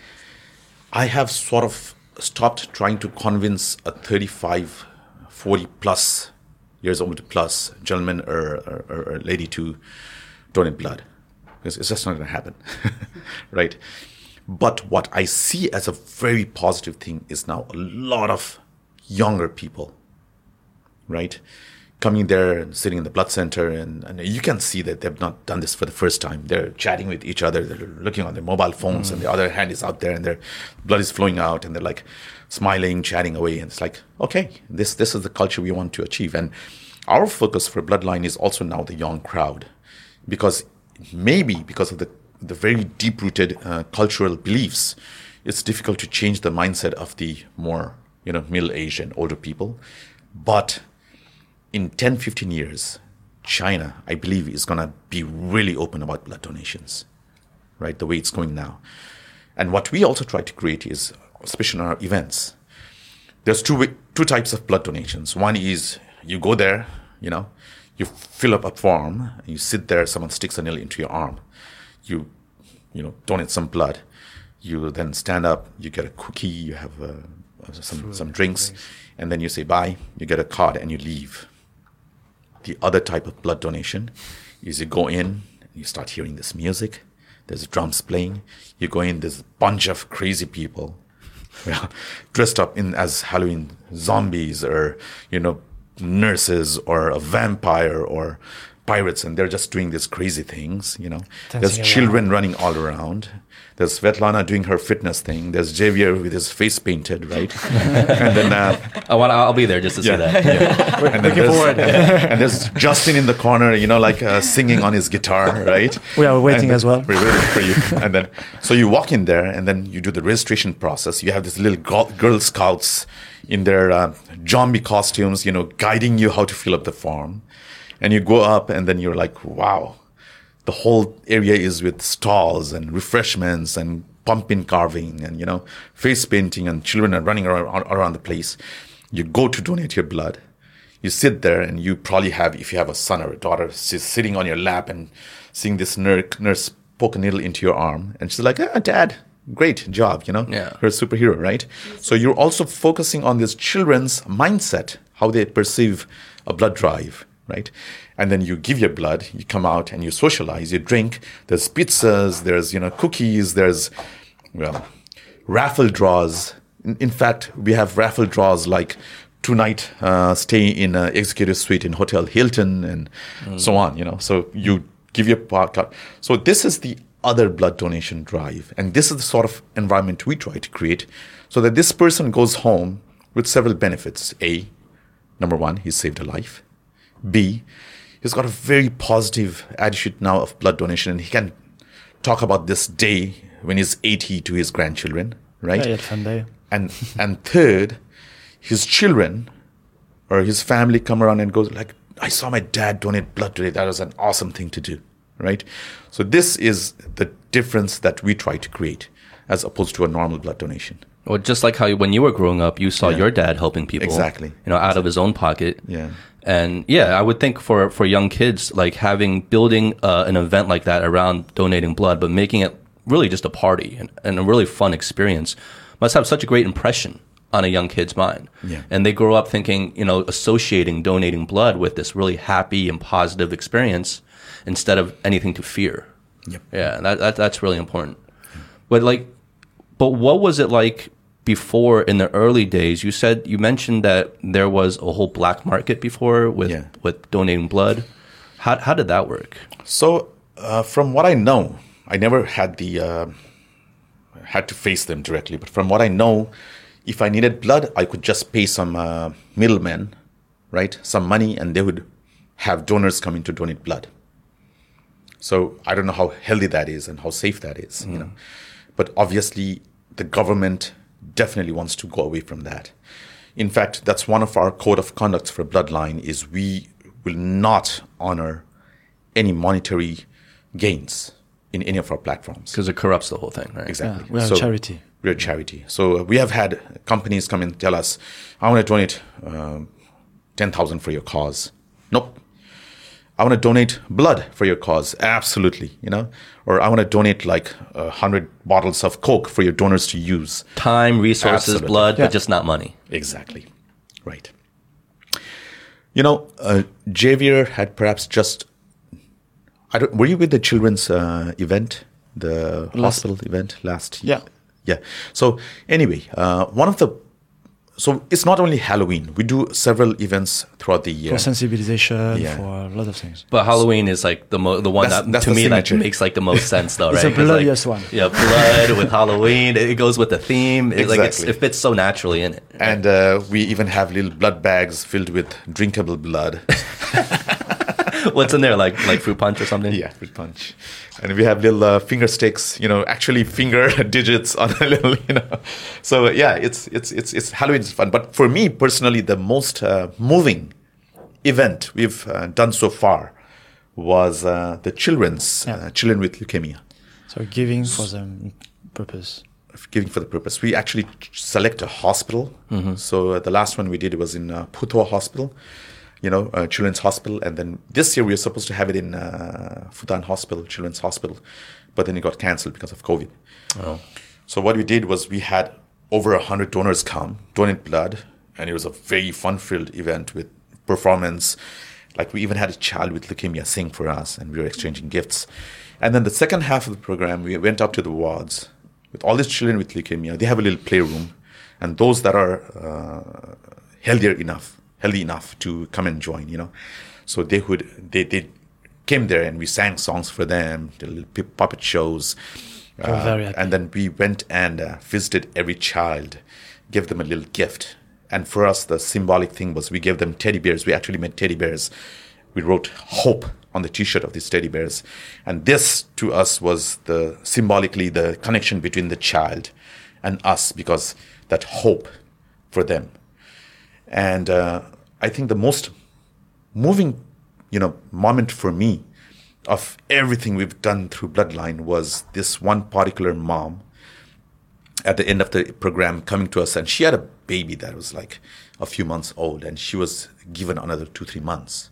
I have sort of stopped trying to convince a 35, 40 plus years old plus gentleman or, or, or, lady to donate blood because it's just not going to happen, (laughs) right? But what I see as a very positive thing is now a lot of younger people, right? Coming there and sitting in the blood center, and, and you can see that they've not done this for the first time. They're chatting with each other, they're looking on their mobile phones, and mm. the other hand is out there, and their blood is flowing out, and they're like smiling, chatting away. And it's like, okay, this, this is the culture we want to achieve. And our focus for Bloodline is also now the young crowd because maybe because of the, the very deep rooted uh, cultural beliefs, it's difficult to change the mindset of the more you know middle aged and older people. But in 10, 15 years, China, I believe, is going to be really open about blood donations, right? The way it's going now. And what we also try to create is, especially in our events, there's two two types of blood donations. One is you go there, you know, you fill up a form, you sit there, someone sticks a needle into your arm, you, you know, donate some blood. You then stand up, you get a cookie, you have uh, some some drinks, and then you say bye. You get a card and you leave. The other type of blood donation is you go in, you start hearing this music. There's drums playing. You go in, there's a bunch of crazy people yeah, dressed up in as Halloween zombies or you know nurses or a vampire or pirates, and they're just doing these crazy things. You know, there's Dancing children running all around. There's Svetlana doing her fitness thing. There's Xavier with his face painted, right? (laughs) and then uh, I want. I'll be there just to see that. (laughs) and then Looking there's, forward. (laughs) and there's Justin in the corner, you know, like uh, singing on his guitar, right? We are waiting And- as well. We're waiting for you. And then, so you walk in there, and then you do the registration process. You have these little Girl, Girl Scouts in their uh, zombie costumes, you know, guiding you how to fill up the form. And you go up, and then you're like, wow, the whole area is with stalls and refreshments and pumpkin carving and you know face painting and children are running around, around the place. You go to donate your blood. You sit there and you probably have if you have a son or a daughter she's sitting on your lap and seeing this nurse, nurse poke a needle into your arm. And she's like ah, dad great job you know Yeah. you're a superhero right? So you're also focusing on this children's mindset how they perceive a blood drive right? And then you give your blood you come out and you socialize you drink. There's pizzas there's you know cookies there's well raffle draws. In, in fact we have raffle draws like tonight uh, stay in uh, executive suite in hotel hilton and so on you know. So you give your part card so this is the other blood donation drive. And this is the sort of environment we try to create so that this person goes home with several benefits. A number one he saved a life B, he's got a very positive attitude now of blood donation, and he can talk about this day when he's 80 to his grandchildren, right? Yeah, fun day. And and third, his children or his family come around and goes like, I saw my dad donate blood today. That was an awesome thing to do, right? So this is the difference that we try to create as opposed to a normal blood donation. Well, just like how when you were growing up, you saw Yeah. your dad helping people, Exactly. You know, out of his own pocket. Yeah. And yeah, I would think for for young kids, like having building uh, an event like that around donating blood, but making it really just a party and, and a really fun experience, must have such a great impression on a young kid's mind. Yeah. And they grow up thinking, you know, associating donating blood with this really happy and positive experience instead of anything to fear. Yep. Yeah, that, that that's really important. But like, but what was it like before in the early days? You said you mentioned that there was a whole black market before with Yeah. with donating blood. How how did that work? So, uh, from what I know, I never had the uh, had to face them directly. But from what I know, if I needed blood, I could just pay some uh, middlemen, right, some money, and they would have donors come in to donate blood. So I don't know how healthy that is and how safe that is, you know. But obviously, the government definitely wants to go away from that. In fact, that's one of our code of conducts for Bloodline is we will not honor any monetary gains in any of our platforms. Because it corrupts the whole thing, right? Exactly. Yeah, we are a charity. We're a charity. So uh, we have had companies come and tell us, I want to donate um 10,000 for your cause. Nope. I want to donate blood for your cause. Absolutely. You know, or I want to donate like a hundred bottles of Coke for your donors to use. Time, resources, Absolutely. blood, Yeah. but just not money. Exactly. Right. You know, uh, Xavier had perhaps just. I don't. Were you with the children's uh, event, the Last- hospital event last? Year? Yeah. Yeah. So anyway, uh, one of the. So it's not only Halloween. We do several events throughout the year. For sensibilization, Yeah. for a lot of things. But Halloween is like the mo- the one That's- that that's to me signature. that makes like the most (laughs) sense though, It's right? the 'Cause, like, bloodiest one. Yeah, blood with Halloween. It goes with the theme. It, Like it's, Exactly. it fits so naturally in it. and uh, we even have little blood bags filled with drinkable blood. (laughs) (laughs) What's in there? Like like fruit punch or something? Yeah, fruit punch. And we have little uh, finger sticks, you know, actually finger (laughs) digits on a little, you know. So yeah, it's it's it's it's Halloween is fun. But for me personally, the most uh, moving event we've uh, done so far was uh, the children's Yeah. uh, children with leukemia. So giving for the purpose. giving for the purpose. We actually select a hospital. So uh, the last one we did was in uh, Hospital, you know, uh, Children's Hospital, and then this year we were supposed to have it in uh, Fudan Hospital, Children's Hospital, but then it got cancelled because of COVID. So what we did was we had over a hundred donors come, donate blood, and it was a very fun-filled event with performance. Like we even had a child with leukemia sing for us, and we were exchanging gifts. And then the second half of the program, we went up to the wards with all these children with leukemia. They have a little playroom, and those that are uh, healthier enough, healthy enough to come and join, you know. So they would they they came there and we sang songs for them, the little puppet shows. Uh, and then we went and uh, visited every child, gave them a little gift. And for us, the symbolic thing was we gave them teddy bears. We actually made teddy bears. We wrote hope on the t-shirt of these teddy bears. And this to us was the symbolically the connection between the child and us because that hope for them. And uh, I think the most moving, you know, moment for me of everything we've done through Bloodline was this one particular mom at the end of the program coming to us, and she had a baby that was like a few months old, and she was given another two, three months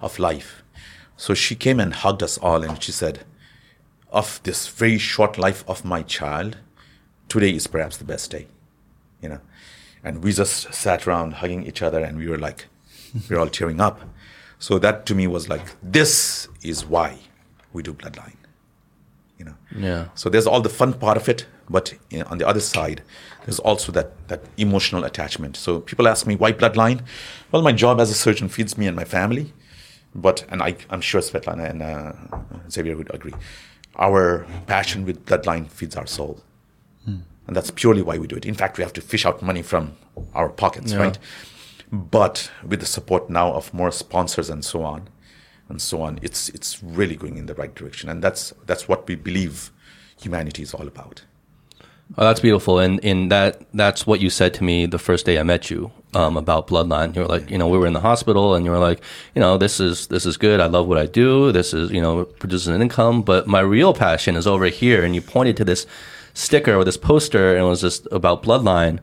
of life. So she came and hugged us all, and she said, Of this very short life of my child, today is perhaps the best day, you know. And we just sat around hugging each other, and we were like, we're all tearing up. So that to me was like, this is why we do Bloodline, you know. Yeah. So there's all the fun part of it, but you know, on the other side, there's also that that emotional attachment. So people ask me why bloodline. Well, my job as a surgeon feeds me and my family, but and I, I'm sure Svetlana and uh, Xavier would agree. Our passion with bloodline feeds our soul, and that's purely why we do it. In fact, we have to fish out money from our pockets, Yeah. right? But with the support now of more sponsors and so on, and so on, it's it's really going in the right direction, and that's that's what we believe humanity is all about. Oh, that's beautiful, and and that that's what you said to me the first day I met you um, about Bloodline. You were like, you know, we were in the hospital, and you were like, you know, this is this is good. I love what I do. This is you know produces an income, but my real passion is over here. And you pointed to this sticker or this poster, and it was just about Bloodline,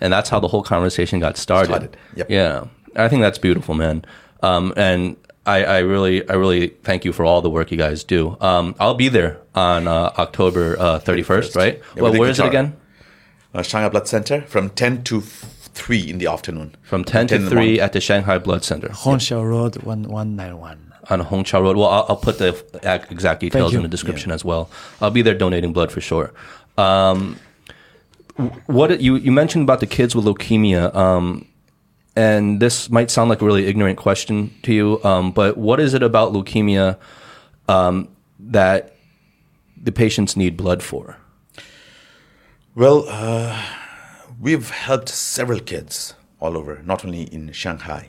and that's how the whole conversation got started. Started, yep. Yeah, I think that's beautiful, man. Um, and I, I really, I really thank you for all the work you guys do. Um, I'll be there on uh, October uh, 31st, right? Yeah, well, with the where is it again? Uh, Shanghai Blood Center from 10 to f- 3 in the afternoon. From 10 to in the 3 morning. at the Shanghai Blood Center Hongqiao Road 1191. on Hongqiao Road. Well, I'll, I'll put the exact details in the description as well. I'll be there donating blood for sure. Um, what you you mentioned about the kids with leukemia, um, and this might sound like a really ignorant question to you, um, but what is it about leukemia um, that the patients need blood for? Well, uh, we've helped several kids all over, not only in Shanghai,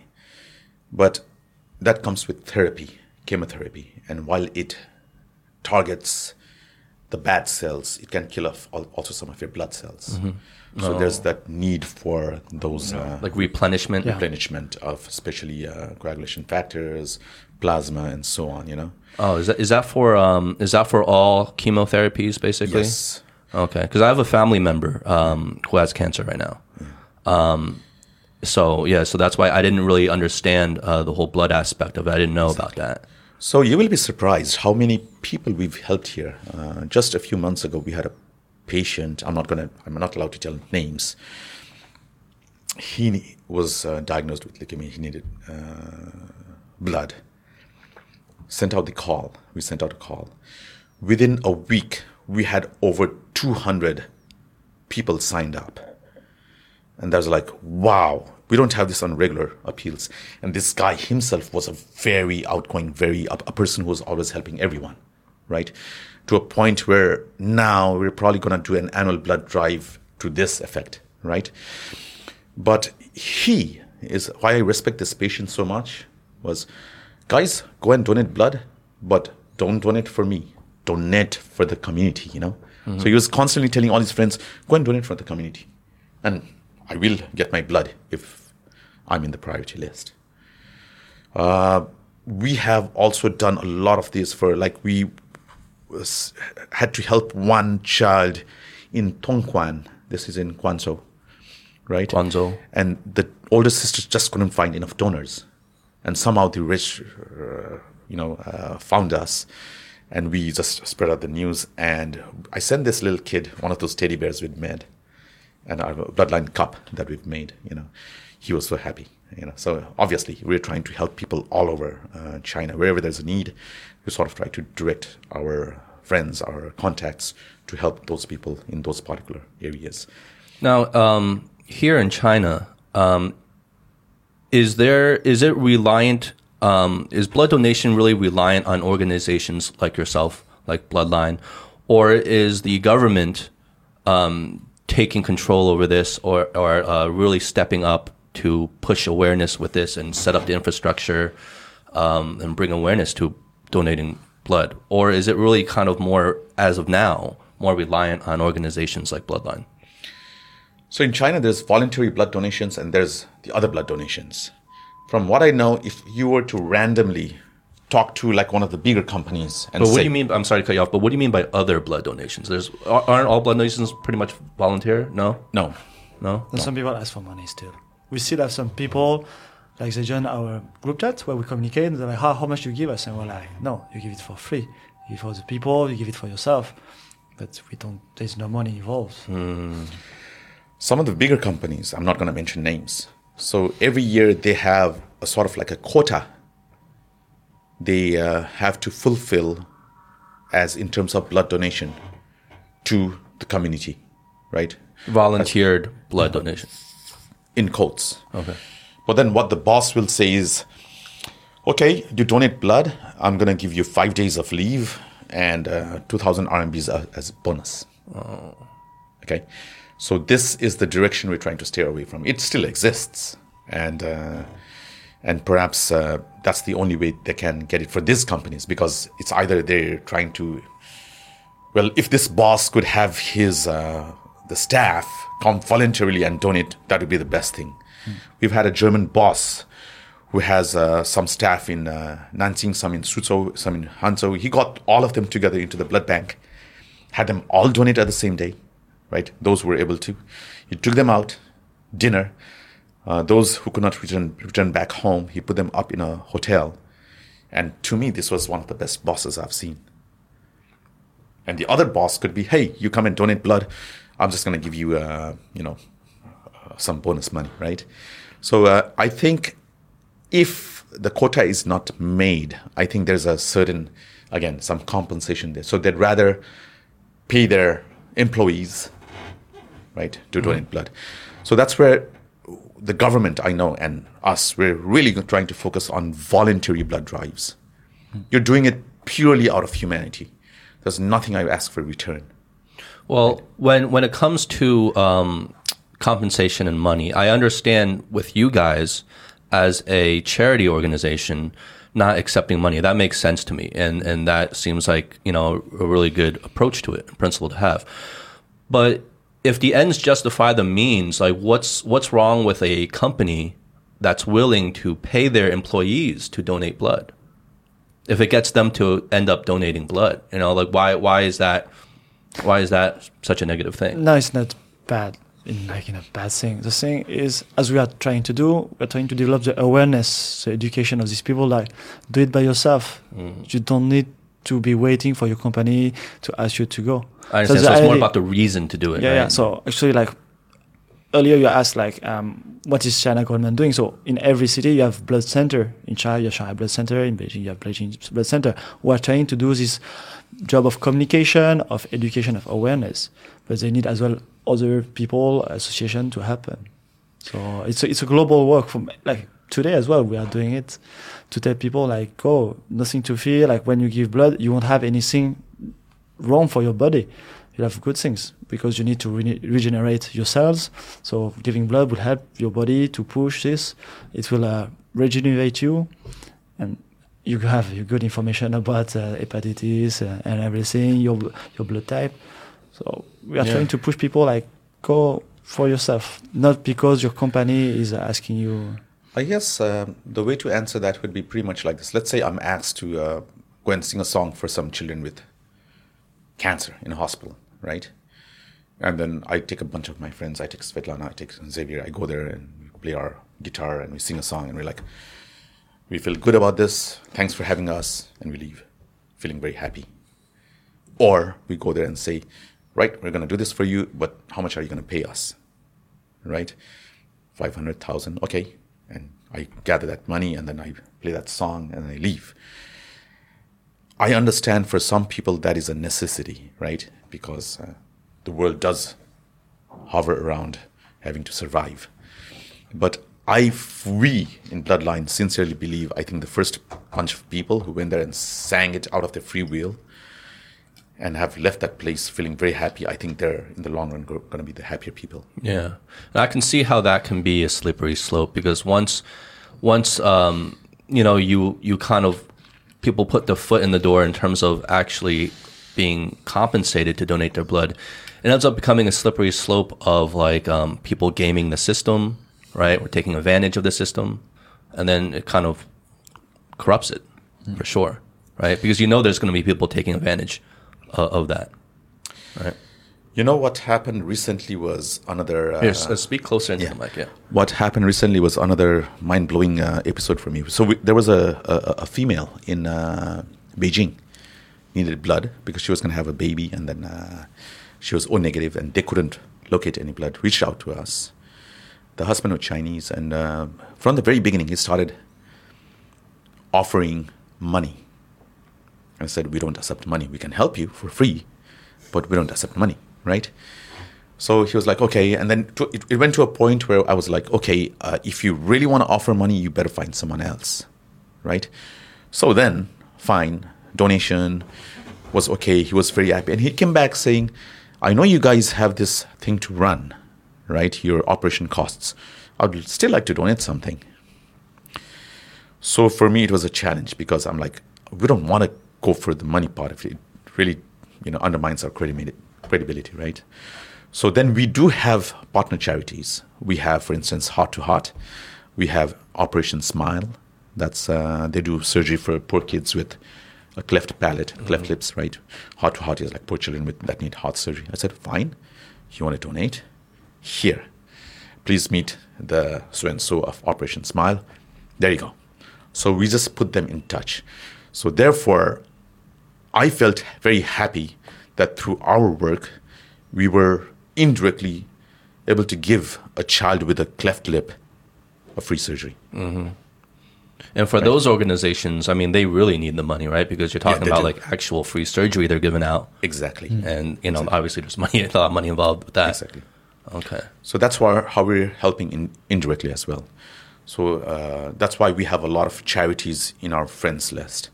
but that comes with therapy, chemotherapy. And while it targets the bad cells, it can kill off also some of your blood cells. So there's that need for those uh, Like replenishment? replenishment of especially uh, coagulation factors, plasma, and so on. You know. Oh, is that is that for um is that for all chemotherapies basically? Yes. Okay, because I have a family member um, who has cancer right now. Um, so yeah, so that's why I didn't really understand uh, the whole blood aspect of it. I didn't know about that. So you will be surprised how many people we've helped here. Uh, just a few months ago, we had a patient. I'm not gonna. I'm not allowed to tell names. He was uh, diagnosed with leukemia. He needed uh, blood. Sent out the call. We sent out a call. Within a week, we had over 200 people signed up. And that was like, wow, we don't have this on regular appeals. And this guy himself was a very outgoing, very a, a person who was always helping everyone, right? To a point where now we're probably going to do an annual blood drive to this effect, right? But he is why I respect this patient so much was, guys, go and donate blood, but don't donate for me. Donate for the community, you know? Mm-hmm. So he was constantly telling all his friends, go and donate for the community. And I will get my blood if I'm in the priority list. Uh, we have also done a lot of this for like we was, had to help one child in Dongguan. This is in Guangzhou, right? Guangzhou. And the older sisters just couldn't find enough donors, and somehow the rich, uh, you know, uh, found us, and we just spread out the news. And I sent this little kid one of those teddy bears we'd made, and our bloodline cup that we've made. You know, he was so happy. You know, so obviously we're trying to help people all over uh, China, wherever there's a need. We sort of try to direct our friends, our contacts, to help those people in those particular areas. Now, um, here in China, um, is there is it reliant? Um, is blood donation really reliant on organizations like yourself, like Bloodline, or is the government um, taking control over this, or or uh, really stepping up to push awareness with this and set up the infrastructure um, and bring awareness to donating blood, or is it really kind of more as of now more reliant on organizations like Bloodline? So in China, there's voluntary blood donations and there's the other blood donations. From what I know, if you were to randomly talk to like one of the bigger companies and But what say, do you mean? I'm sorry to cut you off, but what do you mean by other blood donations? There's aren't all blood donations pretty much volunteer? No, No, no. And some people ask for money still. We still have some people, like they join our group chat where we communicate. And they're like, how, how much do you give us? And we're like, no, you give it for free. You give it for the people, you give it for yourself. But we don't, there's no money involved. some of the bigger companies, I'm not going to mention names. So every year they have a sort of like a quota they uh, have to fulfill as in terms of blood donation to the community, right? Volunteered blood donation. In quotes. Okay. But then what the boss will say is, okay, you donate blood, I'm going to give you five days of leave and uh, 2,000 RMBs a- as bonus. Okay. So this is the direction we're trying to steer away from. It still exists. And, uh, and perhaps uh, that's the only way they can get it for these companies because it's either they're trying to well, if this boss could have his uh, the staff come voluntarily and donate, that would be the best thing. We've had a German boss who has uh, some staff in uh, Nanjing, some in Suzhou, some in Hangzhou. He got all of them together into the blood bank, had them all donate at the same day, right? Those who were able to. He took them out, dinner. Uh, those who could not return return back home, he put them up in a hotel. And to me, this was one of the best bosses I've seen. And the other boss could be, hey, you come and donate blood. I'm just going to give you, uh, you know, uh, some bonus money, right? So uh, I think if the quota is not made, I think there's a certain, again, some compensation there. So they'd rather pay their employees, right, to donate blood. So that's where the government, I know, and us, we're really trying to focus on voluntary blood drives. You're doing it purely out of humanity. There's nothing I ask for return. Well, when when it comes to um, compensation and money, I understand with you guys as a charity organization not accepting money. That makes sense to me, and and that seems like you know a really good approach to it, principle to have. But if the ends justify the means, like what's what's wrong with a company that's willing to pay their employees to donate blood? If it gets them to end up donating blood, you know, like why why is that why is that such a negative thing? No, it's not bad. In like in a bad thing. The thing is, as we are trying to do, we're trying to develop the awareness, the education of these people. Like, do it by yourself. You don't need to be waiting for your company to ask you to go. I understand. So, the it's more about the reason to do it. yeah, right? yeah. So actually, like earlier, you asked like, um, what is China government doing? So in every city, you have blood center. In China, you have Shanghai blood center. In Beijing, you have Beijing blood center. We are trying to do this job of communication, of education, of awareness. But they need as well other people, association to happen. So it's a, it's a global work from like today as well. We are doing it to tell people like, oh, nothing to fear. Like when you give blood, you won't have anything wrong for your body. You'll have good things because you need to re- regenerate your cells. So giving blood will help your body to push this. It will uh, regenerate you, and you have your good information about uh, hepatitis uh, and everything, your your blood type. So we are Yeah. trying to push people like go for yourself, not because your company is asking you. I guess um, the way to answer that would be pretty much like this. Let's say I'm asked to uh, go and sing a song for some children with cancer in a hospital, right? And then I take a bunch of my friends. I take Svetlana, I take Xavier. I go there and play our guitar and we sing a song and we're like, we feel good about this. Thanks for having us, and we leave, feeling very happy. Or we go there and say, right, we're going to do this for you, but how much are you going to pay us? Right? 500,000, okay. And I gather that money and then I play that song and I leave. I understand for some people that is a necessity, right? Because uh, the world does hover around having to survive. But I, we in Bloodline sincerely believe, I think the first bunch of people who went there and sang it out of their free will and have left that place feeling very happy, I think they're in the long run going to be the happier people. Yeah, and I can see how that can be a slippery slope because once, once um, you know, you you kind of people put the foot in the door in terms of actually being compensated to donate their blood, it ends up becoming a slippery slope of like um, people gaming the system, right, or taking advantage of the system, and then it kind of corrupts it for sure, right? Because you know there's going to be people taking advantage uh, of that, right? You know what happened recently was another. Uh, Here, s- uh, speak closer into the mic. Yeah. what happened recently was another mind-blowing uh, episode for me. So we, there was a, a, a female in uh, Beijing needed blood because she was going to have a baby, and then uh, she was O negative, and they couldn't locate any blood. Reached out to us. The husband was Chinese, and uh, from the very beginning, he started offering money. I said, "We don't accept money. We can help you for free, but we don't accept money, right?" So he was like, okay. And then to, it, it went to a point where I was like, okay, uh, if you really want to offer money, you better find someone else, right? So then, fine, donation was okay. He was very happy. And he came back saying, I know you guys have this thing to run, right? Your operation costs. I would still like to donate something. So for me, it was a challenge because I'm like, we don't want to go for the money part of it. Really, you know, undermines our credibility, right? So then we do have partner charities. We have, for instance, Heart to Heart. We have Operation Smile. That's uh, they do surgery for poor kids with a cleft palate, mm-hmm. cleft lips, right? Heart to Heart is like poor children with that need heart surgery. I said, fine. You want to donate? Here, please meet the so and so of Operation Smile. There you go. So we just put them in touch. So therefore, I felt very happy that through our work, we were indirectly able to give a child with a cleft lip a free surgery. Mm-hmm. And for those organizations, I mean, they really need the money, right? Because you're talking they about do. like actual free surgery they're giving out, Exactly. and you know, obviously there's money, (laughs) a lot of money involved with that. Exactly. Okay. So that's why, how we're helping in, indirectly as well. So uh, that's why we have a lot of charities in our friends list.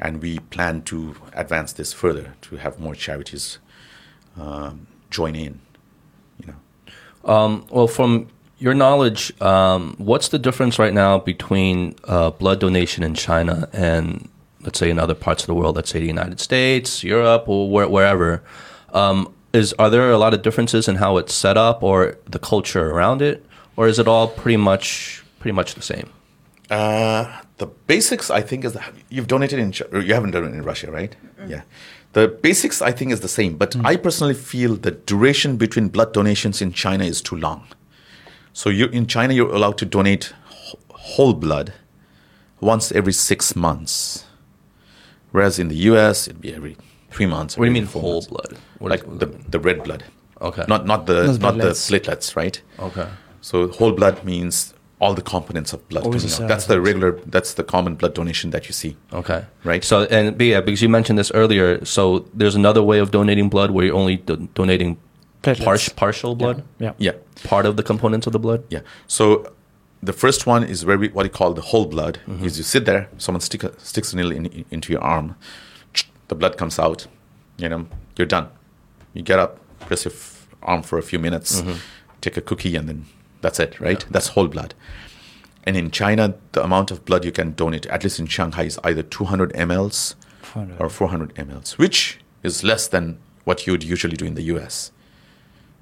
And we plan to advance this further to have more charities um, join in. You know. Um, well, from your knowledge, um, what's the difference right now between uh, blood donation in China and, let's say, in other parts of the world, let's say the United States, Europe, or where, wherever? Um, is are there a lot of differences in how it's set up or the culture around it, or is it all pretty much pretty much the same? Uh, the basics, I think, is that you've donated in you haven't done it in Russia, right? Yeah. The basics, I think, is the same. But I personally feel the duration between blood donations in China is too long. So you in China, you're allowed to donate whole blood once every six months, whereas in the U.S. it'd be every three months. What do you mean four whole months. blood? What like is- the the red blood. Okay. Not not the Not not the platelets. platelets, right? Okay. So whole blood means all the components of blood. Always coming. That's the regular. That's the common blood donation that you see. Okay. Right. So, and but yeah, because you mentioned this earlier, so there's another way of donating blood where you're only do- donating Platelets. par- partial blood, Yeah. Yeah, part of the components of the blood. yeah. So the first one is where we, what you call the whole blood. Mm-hmm. Is you sit there, someone stick a, sticks a needle in, in- into your arm, the blood comes out. You know, you're done. You get up, press your f- arm for a few minutes, mm-hmm. take a cookie, and then that's it. Right? That's whole blood. And in China, the amount of blood you can donate, at least in Shanghai, is either 200 mLs 400. or 400 mLs, which is less than what you would usually do in the US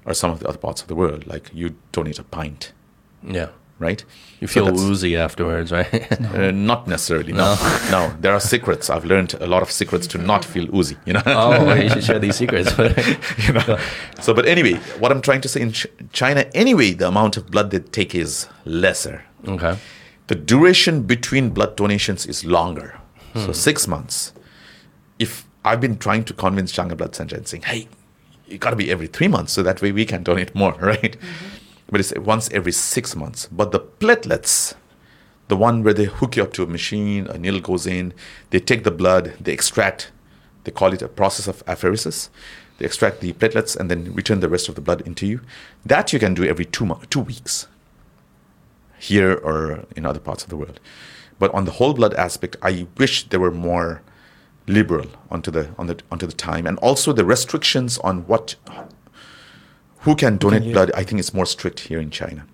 or some of the other parts of the world. Like you donate a pint, Yeah. right? You feel that's- woozy afterwards, right? (laughs) Uh, not necessarily. No. no, there are secrets. I've learned a lot of secrets to not feel oozy. You know. oh, well, you should share these (laughs) secrets. you know. So, but anyway, what I'm trying to say in Ch- China, anyway, the amount of blood they take is lesser. okay. The duration between blood donations is longer. So six months. If I've been trying to convince Shanghai Blood Center and saying, hey, you got to be every three months, so that way we can donate more, (laughs) right? Mm-hmm. But it's once every six months. But the platelets, the one where they hook you up to a machine, a needle goes in, they take the blood, they extract, they call it a process of apheresis. They extract the platelets and then return the rest of the blood into you. That you can do every two, mo- two weeks here or in other parts of the world. But on the whole blood aspect, I wish there were more liberal onto the on the onto the time, and also the restrictions on what who can donate give. blood. I think it's more strict here in China.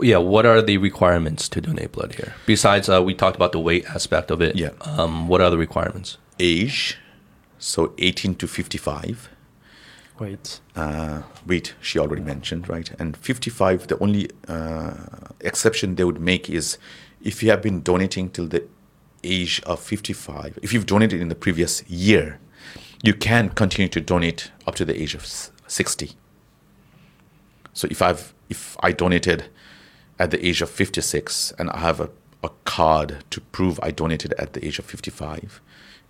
Yeah. What are the requirements to donate blood here? Besides, uh, we talked about the weight aspect of it. Yeah. Um, what are the requirements? Age, so 18 to 55. Wait. uh, weight she already mentioned, right? And 55, the only uh, exception they would make is if you have been donating till the age of 55, if you've donated in the previous year, you can continue to donate up to the age of 60. So if I've if I donated at the age of 56 and I have a, a card to prove I donated at the age of 55,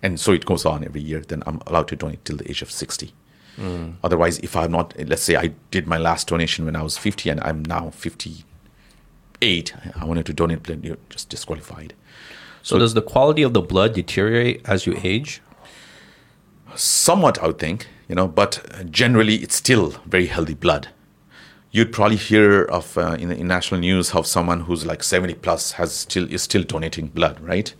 and so it goes on every year, then I'm allowed to donate till the age of 60. Hmm. Otherwise, if I'm not, let's say I did my last donation when I was 50 and I'm now 58, I wanted to donate you're just disqualified. So, does the quality of the blood deteriorate as you age? somewhat, I would think, you know, but generally it's still very healthy blood. You'd probably hear of uh, in, in national news how someone who's like 70 plus has still is still donating blood, right?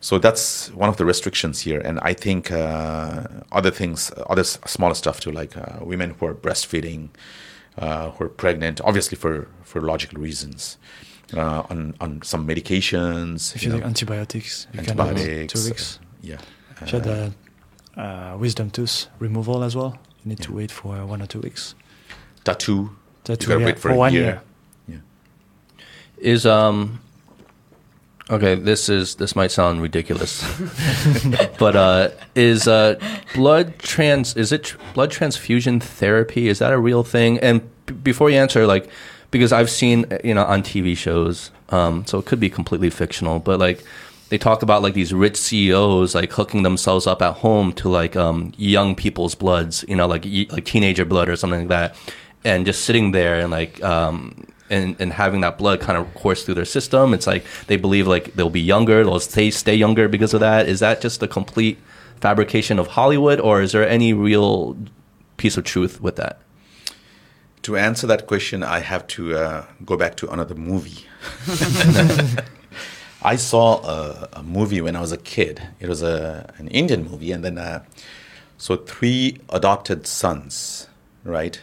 So that's one of the restrictions here, and I think uh, other things, other s- smaller stuff too, like uh, women who are breastfeeding, uh, who are pregnant, obviously for for logical reasons, uh, on on some medications, If you you know, antibiotics, you can antibiotics, two weeks. uh, yeah. If you had a uh, wisdom tooth removal as well, you need to wait for one or two weeks. tattoo. Tattoo, you gotta yeah, wait for, for a one year. year. Yeah. Is um. Okay, this is this might sound ridiculous, (laughs) but uh, is uh, blood trans is it tr- blood transfusion therapy? Is that a real thing? And b- before you answer, like, because I've seen you know on TV shows, um, so it could be completely fictional, but like they talk about like these rich CEOs like hooking themselves up at home to like um, young people's bloods, you know, like like teenager blood or something like that, and just sitting there and like um, and, and having that blood kind of course through their system. It's like they believe like they'll be younger, they'll stay stay younger because of that. Is that just a complete fabrication of Hollywood, or is there any real piece of truth with that? To answer that question, I have to uh, go back to another movie. (laughs) I saw a, a movie when I was a kid. It was a an Indian movie, and then uh, so three adopted sons, right?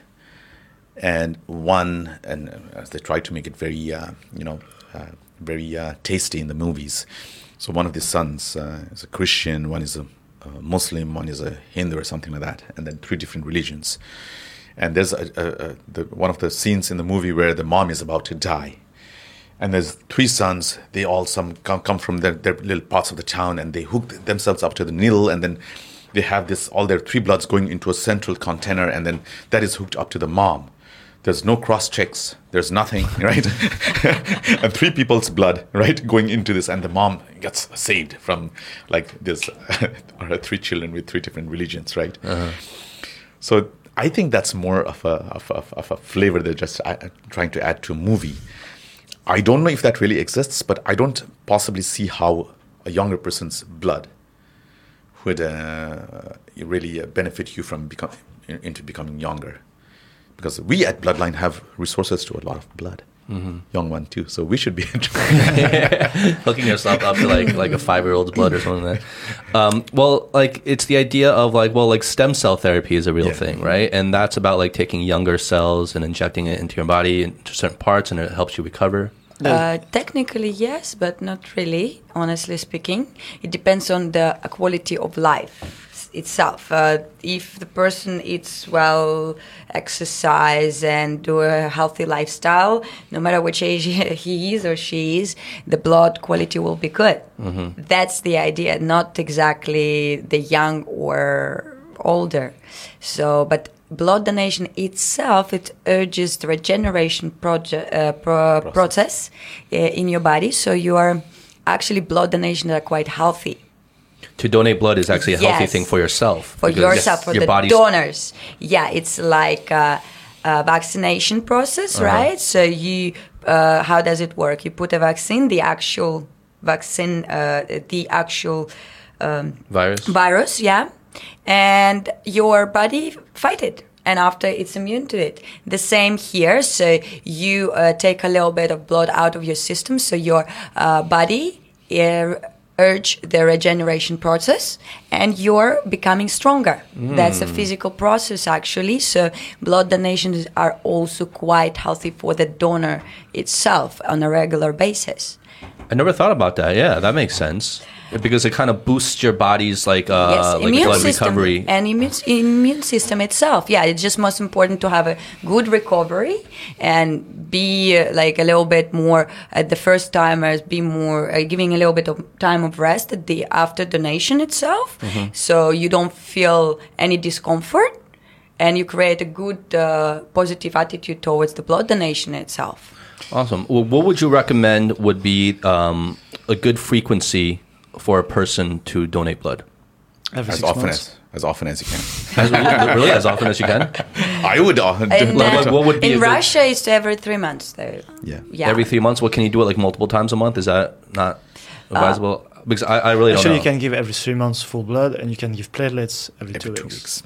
And one, and uh, as they tried to make it very, uh, you know, uh, very uh, tasty in the movies. So one of the sons uh, is a Christian, one is a, a Muslim, one is a Hindu or something like that, and then three different religions. And there's a, a, a, the, one of the scenes in the movie where the mom is about to die, and there's three sons. They all some come, come from their, their little parts of the town, and they hook themselves up to the needle, and then they have this all their three bloods going into a central container, and then that is hooked up to the mom. There's no cross checks. There's nothing, (laughs) right? (laughs) and three people's blood, right, going into this, and the mom gets saved from like this, (laughs) or her three children with three different religions, right? Uh-huh. So I think that's more of a of a, of a flavor they're just uh, trying to add to a movie. I don't know if that really exists, but I don't possibly see how a younger person's blood would uh, really uh, benefit you from into becoming younger. Because we at Bloodline have resources to a lot of blood, young one too. So we should be (laughs) (laughs) hooking yourself up to like like a five year old's blood or something like that. Um, well, like it's the idea of like well, like stem cell therapy is a real Yeah. thing, right? And that's about like taking younger cells and injecting it into your body into certain parts, and it helps you recover. Uh, technically, yes, but not really. Honestly speaking, it depends on the quality of life. Itself. Uh, if the person eats well, exercise, and do a healthy lifestyle, no matter which age (laughs) he is or she is, the blood quality will be good. That's the idea, not exactly the young or older. So, but blood donation itself it urges the regeneration proje- uh, pro- process uh, in your body. So you are actually blood donation that are quite healthy To donate blood is actually a healthy Yes. thing for yourself. for yourself, for your the body's donors. Yeah, it's like a, a vaccination process, Uh-huh. right? So you, uh, how does it work? You put a vaccine, the actual vaccine, uh, the actual um, virus. virus, yeah, and your body fight it. And after it's immune to it. The same here. So you uh, take a little bit of blood out of your system, so your uh, body uh, urge the regeneration process, and you're becoming stronger. Mm. That's a physical process, actually. So blood donations are also quite healthy for the donor itself on a regular basis. I never thought about that. Yeah, that makes sense. Because it kind of boosts your body's like uh yes, like immune blood system recovery. and immune, immune system itself. Yeah, it's just most important to have a good recovery and be uh, like a little bit more at the first timers, be more uh, giving a little bit of time of rest at the after donation itself, Mm-hmm. so you don't feel any discomfort. And you create a good, uh, positive attitude towards the blood donation itself. Awesome. Well, what would you recommend would be um, a good frequency for a person to donate blood? Every as six often months. as as often as you can. (laughs) As, really, as often as you can. (laughs) I would. Uh, do- And, uh, what- what would be a in good- Russia, it's every three months. Though. yeah. Yeah. Every three months. What can you do it like multiple times a month? Is that not advisable? because I, I really don't Actually, know. you can give every three months full blood, and you can give platelets every, Every two, two weeks. weeks.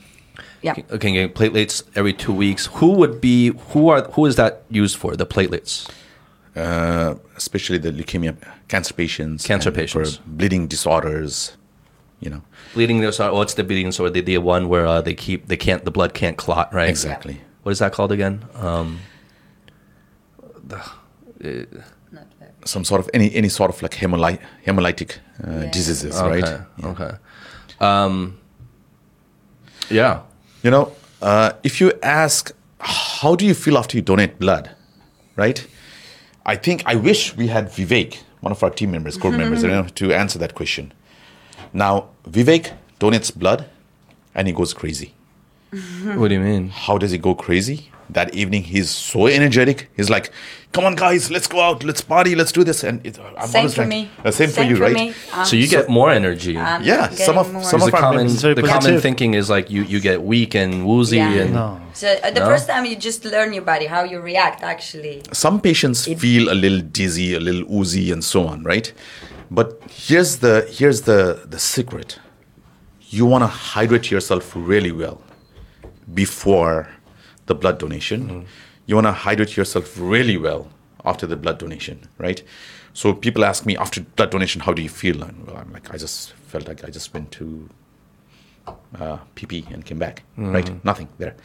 Yeah. Okay, get platelets every two weeks. Who would be who are who is that used for? The platelets. Uh, especially the leukemia cancer patients. Cancer patients. For bleeding disorders. You know. Bleeding disorder. What's the bleeding disorder? The, the one where uh, they keep they can't the blood can't clot, right? Exactly. What is that called again? Um, Some sort of any any sort of like hemoly- hemolytic uh, Yeah. diseases, okay, right? Okay. Um, yeah. You know, uh, if you ask, how do you feel after you donate blood, right? I think I wish we had Vivek, one of our team members, core (laughs) members, you know, to answer that question. Now, Vivek donates blood, and he goes crazy. What do you mean? How does he go crazy? That evening, he's so energetic. He's like, "Come on, guys, let's go out, let's party, let's do this." And it, I'm Same for like, me. uh, same, for you, right? me. Um, So you get more energy. I'm Yeah, some of- more. some of the our common members is the common thinking is like you you get weak and woozy Yeah. and No. So uh, the No? first time you just learn your body, how you react actually. some patients feel a little dizzy, a little oozy, and so on, right? But here's the here's the the secret. You want to hydrate yourself really well before the blood donation. You want to hydrate yourself really well after the blood donation, right? So people ask me after blood donation, how do you feel? And well, I'm like, I just felt like I just went to uh, PP and came back, right? Nothing there.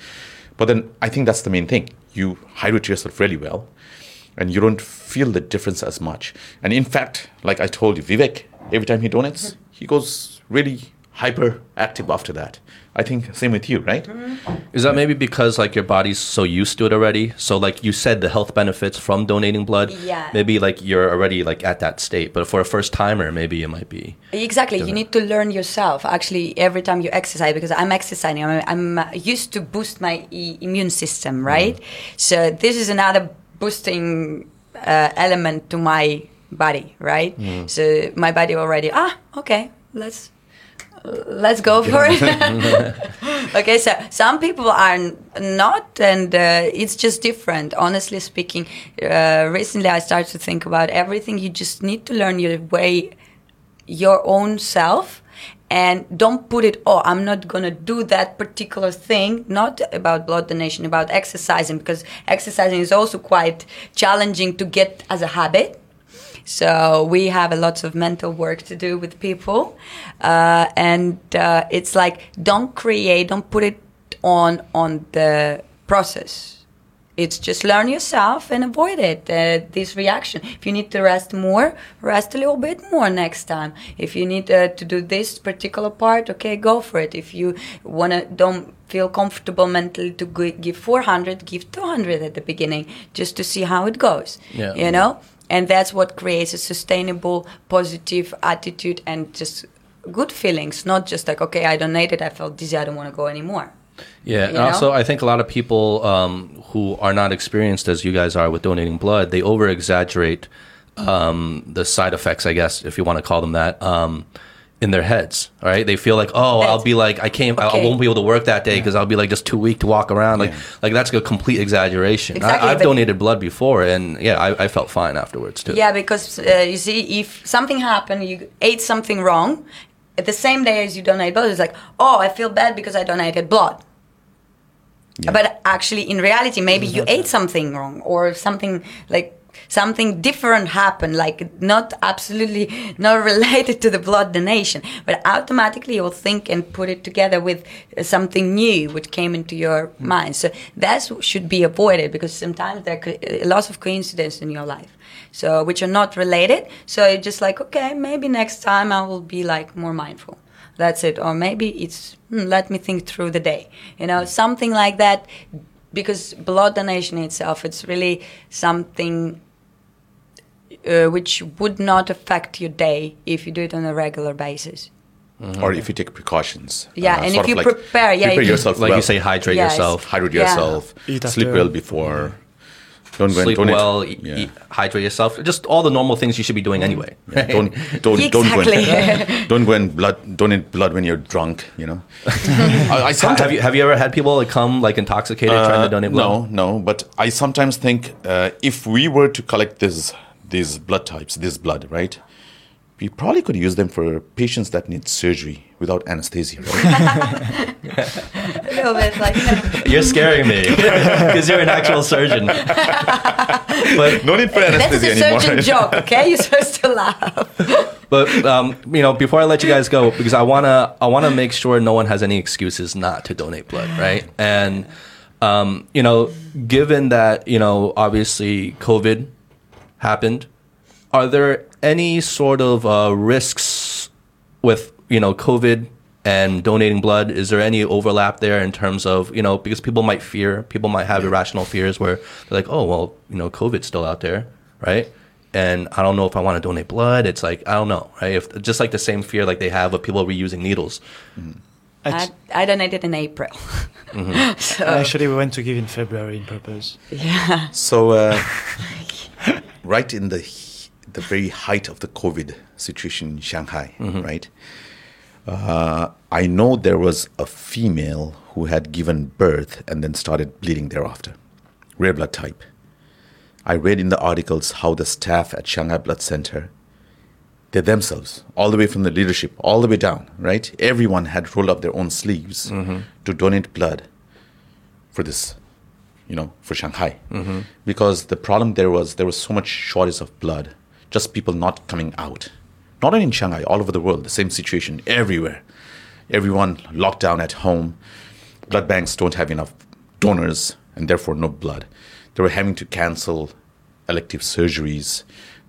But then I think that's the main thing. You hydrate yourself really well, and you don't feel the difference as much. And in fact, like I told you, Vivek, every time he donates, he goes really hyper active after that. I think same with you, right? Is that maybe because like your body's so used to it already? So like you said, the health benefits from donating blood. Yeah. Maybe like you're already like at that state, but for a first timer, maybe it might be. Exactly. You need to learn yourself. Actually, every time you exercise, because I'm exercising, I'm, I'm uh, used to boost my e- immune system, right? So this is another boosting uh, element to my body, right? So my body already. Ah, okay. Let's let's go for it. (laughs) okay, so some people are not, and uh, it's just different. Honestly speaking, uh, recently I started to think about everything. You just need to learn your way, your own self. And don't put it, oh, I'm not going to do that particular thing. Not about blood donation, about exercising, because exercising is also quite challenging to get as a habit. So we have a lot of mental work to do with people, uh, and uh, it's like don't create, don't put it on on the process. it's just learn yourself and avoid it uh, this reaction if you need to rest more rest a little bit more next time if you need uh, to do this particular part okay go for it if you want to don't feel comfortable mentally to give 400 give 200 at the beginning just to see how it goes Yeah. you know and that's what creates a sustainable positive attitude and just good feelings not just like okay i donated i felt dizzy i don't want to go anymore Yeah, and You know? also I think a lot of people um, who are not experienced as you guys are with donating blood, they over exaggerate um, the side effects, I guess, if you want to call them that, um, in their heads. All right, they feel like, oh, I'll be like, I can't, I won't be able to work that day because I'll be like just too weak to walk around. Like, like that's a complete exaggeration. Exactly, I, I've donated blood before, and yeah, I, I felt fine afterwards too. Yeah, because uh, you see, if something happened, you ate something wrong, at the same day as you donate blood, it's like, oh, I feel bad because I donated blood. But actually, in reality, maybe you ate something wrong or something like something different happened, like not absolutely not related to the blood donation, but automatically you'll think and put it together with something new which came into your mind. So that should be avoided because sometimes there are a lot of coincidences in your life, so which are not related. So you're just like, okay, maybe next time I will be like more mindful that's it or maybe it's hmm, let me think through the day you know something like that because blood donation itself it's really something uh, which would not affect your day if you do it on a regular basis or if you take precautions. Yeah, uh, and if of you prepare, yeah, prepare if you- yourself Like well. you say, hydrate Yes. yourself, hydrate Yeah. yourself, Eat sleep well before. Don't go sleep donate. well, e- yeah. eat, hydrate yourself. Just all the normal things you should be doing anyway. Yeah, don't don't (laughs) don't go Exactly. and, (laughs) don't go and blood donate blood when you're drunk. You know. (laughs) I, I sometimes have you have you ever had people like come like intoxicated trying to Uh, donate blood? No, no. But I sometimes think uh, if we were to collect this these blood types, this blood, right? We probably could use them for patients that need surgery without anesthesia. Right? a little bit like you know, You're scaring me (laughs) because you're an actual surgeon. but no need for anesthesia that's anesthesia a anymore. surgeon joke okay (laughs) you're supposed to laugh but um, you know, before I let you guys go, because I wanna I wanna make sure no one has any excuses not to donate blood, right? And um, you know, given that you know, obviously COVID happened, are there any sort of uh, risks with you know COVID and donating blood? Is there any overlap there in terms of you know because people might fear, people might have irrational fears where they're like, oh well, you know, COVID's still out there, right? And I don't know if I want to donate blood. It's like I don't know, right? If just like the same fear like they have of people reusing needles. I, Act- I donated in april (laughs) so Actually, we went to give in February in purpose. yeah So, uh, (laughs) right in the the very height of the COVID situation in Shanghai, mm-hmm. right? Uh, I know there was a female who had given birth and then started bleeding thereafter, rare blood type. I read in the articles how the staff at Shanghai Blood Center, they themselves, all the way from the leadership, all the way down, right? Everyone had rolled up their own sleeves mm-hmm. to donate blood for this, you know, for Shanghai. Mm-hmm. Because the problem there was there was so much shortage of blood, just people not coming out. Not only in Shanghai, all over the world, the same situation everywhere. Everyone locked down at home. Blood banks don't have enough donors and therefore no blood. They were having to cancel elective surgeries.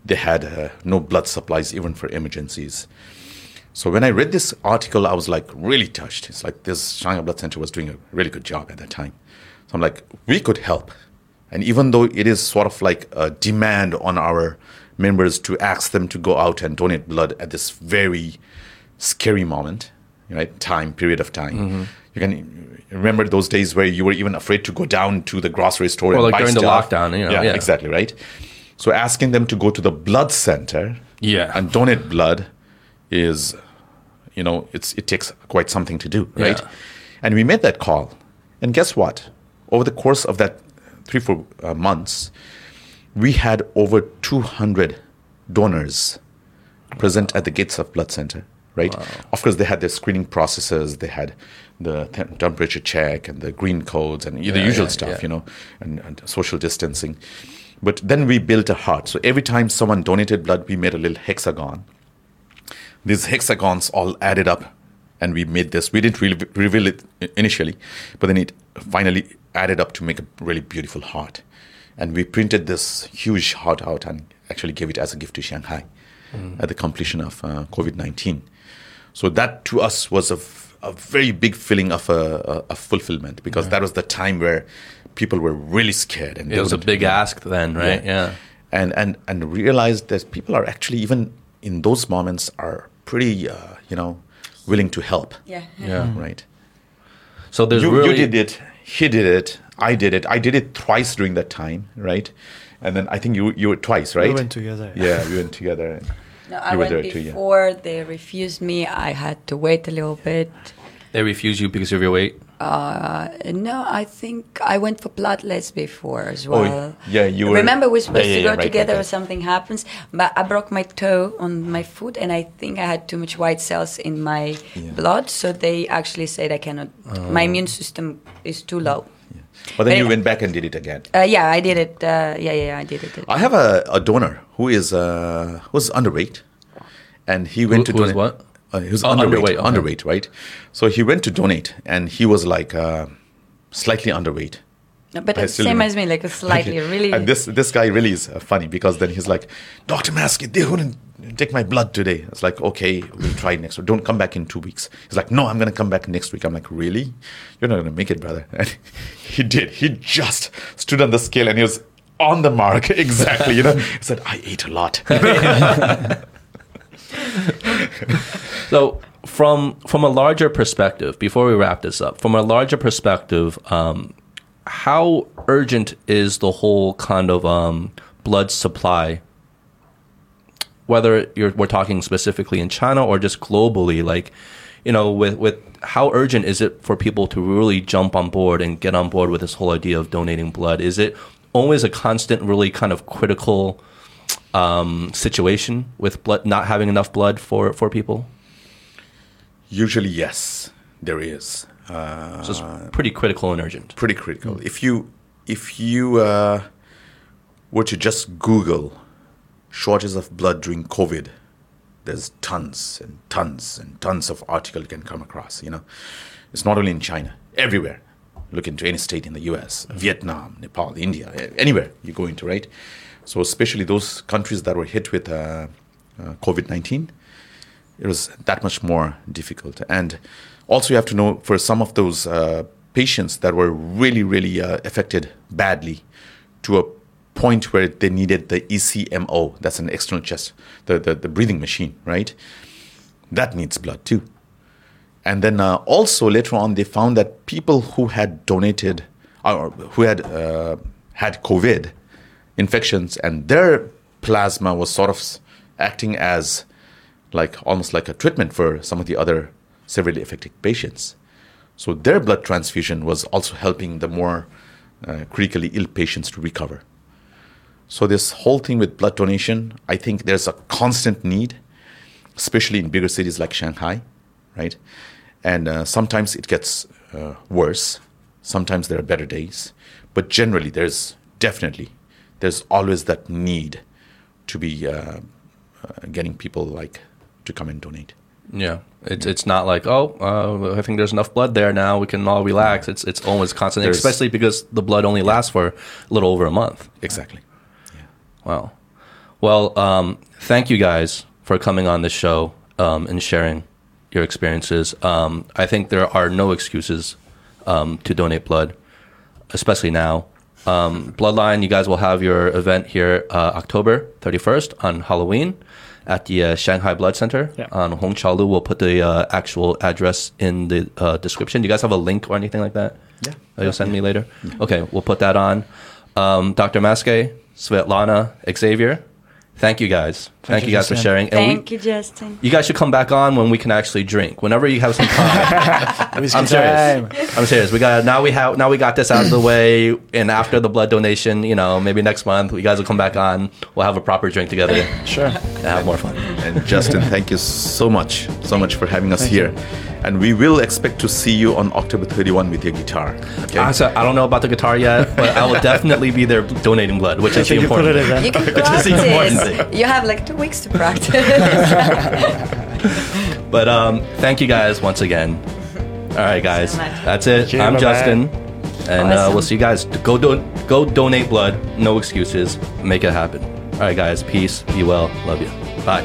They had uh, no blood supplies even for emergencies. So when I read this article, I was like really touched. It's like this Shanghai Blood Center was doing a really good job at that time. So I'm like, we could help. And even though it is sort of like a demand on our members to ask them to go out and donate blood at this very scary moment, right? Time, period of time. You can remember those days where you were even afraid to go down to the grocery store Or and like during the stuff. lockdown, you know, yeah, yeah. exactly, right? So asking them to go to the blood center Yeah. and donate blood is you know it's it takes quite something to do right Yeah. and we made that call and guess what over the course of that three four uh, months we had over 200 donors present at the gates of blood center right? Of course they had their screening processes they had the temperature check and the green codes and the usual yeah, stuff yeah. you know and, and social distancing. But then we built a heart. So every time someone donated blood we made a little hexagon. These hexagons all added up and we made this. We didn't really reveal it initially but then it finally added up to make a really beautiful heart. And we printed this huge heart out and actually gave it as a gift to Shanghai at the completion of uh, COVID 19. So that to us was a, f- a very big feeling of a, a, a fulfillment because that was the time where people were really scared. And It was a wouldn't- big ask then, right? Yeah. and and and realized that people are actually even in those moments are pretty uh, you know willing to help Yeah. Yeah. right So there's you, really you did it he did it i did it i did it twice during that time right and then i think you you were twice right We went together. yeah we went together (laughs) No, I you were went there too yeah before they refused me. I had to wait a little bit. they refuse you because of your weight. Uh, no, I think I went for platelets before as Oh, well. yeah, you were- Remember, we're supposed Yeah, yeah, to go yeah, right, together right, or something happens, but I broke my toe on my foot, and I think I had too much white cells in my Yeah. blood, so they actually said I cannot. My immune system is too low. But then But you it- went back and did it again Uh, yeah, I did it. Uh, yeah, yeah, I did it. i have a, a donor who is uh who's underweight and he went Who- to who is donate what? uh, he was Oh, underweight underweight, okay. underweight right so he went to donate and he was like uh, slightly underweight No, but I it's still same remember. as me, like a (laughs) slightly, really. And this this guy really is uh, funny because then he's like, Doctor Maskay, they wouldn't take my blood today. It's like, okay, we'll try next week. Don't come back in two weeks. He's like, no, I'm gonna come back next week. I'm like, really? You're not gonna make it, brother. And (laughs) he did. He just stood on the scale and he was on the mark (laughs) exactly. You know, he said, I ate a lot. (laughs) So from from a larger perspective, before we wrap this up, from a larger perspective, um, how urgent is the whole kind of um, blood supply? Whether you're we're talking specifically in China or just globally, like you know, with with how urgent is it for people to really jump on board and get on board with this whole idea of donating blood? Is it always a constant, really kind of critical um, situation with blood not having enough blood for for people? Usually, yes, there is. Uh, So it's pretty critical and urgent. pretty critical. If you if you uh, were to just Google shortage of blood during COVID, there's tons and tons and tons of article you can come across. You know, it's not only in China, everywhere. Look into any state in the U.S., Vietnam, Nepal, India, anywhere you go into, right? So especially those countries that were hit with uh, uh, COVID nineteen, it was that much more difficult. And also, you have to know for some of those uh, patients that were really, really uh, affected badly to a point where they needed the ECMO, that's an external chest, the, the, the breathing machine, right? That needs blood too. And then uh, also later on, they found that people who had donated or who had uh, had COVID infections and their plasma was sort of acting as like almost like a treatment for some of the other severely affected patients. So their blood transfusion was also helping the more uh, critically ill patients to recover. So this whole thing with blood donation, I think there's a constant need, especially in bigger cities like Shanghai, right? And uh, sometimes it gets uh, worse. Sometimes there are better days, but generally there's definitely there's always that need to be uh, uh, getting people like to come and donate. Yeah, it's it's not like oh, uh, I think there's enough blood there now. We can all relax. It's it's always constant, There's- especially because the blood only lasts for a little over a month. Exactly. Wow. Well, um, thank you guys for coming on this show um, and sharing your experiences. Um, I think there are no excuses um, to donate blood, especially now. Um, Bloodline, you guys will have your event here uh, October 31st on Halloween at the uh, Shanghai Blood Center Yeah. on Hongqiaolu. We'll put the uh, actual address in the uh, description. Do you guys have a link or anything like that? Yeah. that you'll send me later. Okay, we'll put that on. Um, Dr. Maskay, Svetlana, Xavier, thank you guys. Thank, you you, guys for sharing. And we- Thank you, Justin. you guys should come back on when we can actually drink. Whenever you have some time. (laughs) I'm serious. time. I'm serious. We got now we have now we got this out of the way, and after the blood donation, you know, maybe next month you guys will come back on. We'll have a proper drink together Sure. and have more fun. And Justin, thank you so much, so much for having us here. And we will expect to see you on October 31 with your guitar. Okay. Ah, I said I don't know about the guitar yet, but I will (laughs) definitely be there donating blood, which is the think you put important. it in thing. You can (laughs) Which is the important practice. You have like two weeks to practice. (laughs) But um, thank you guys once again. All right, guys, so that's it. you. I'm Bye-bye. Justin. And uh, we'll see you guys. Go do go donate blood. No excuses. Make it happen. All right, guys. Peace. Be well. Love you. Bye.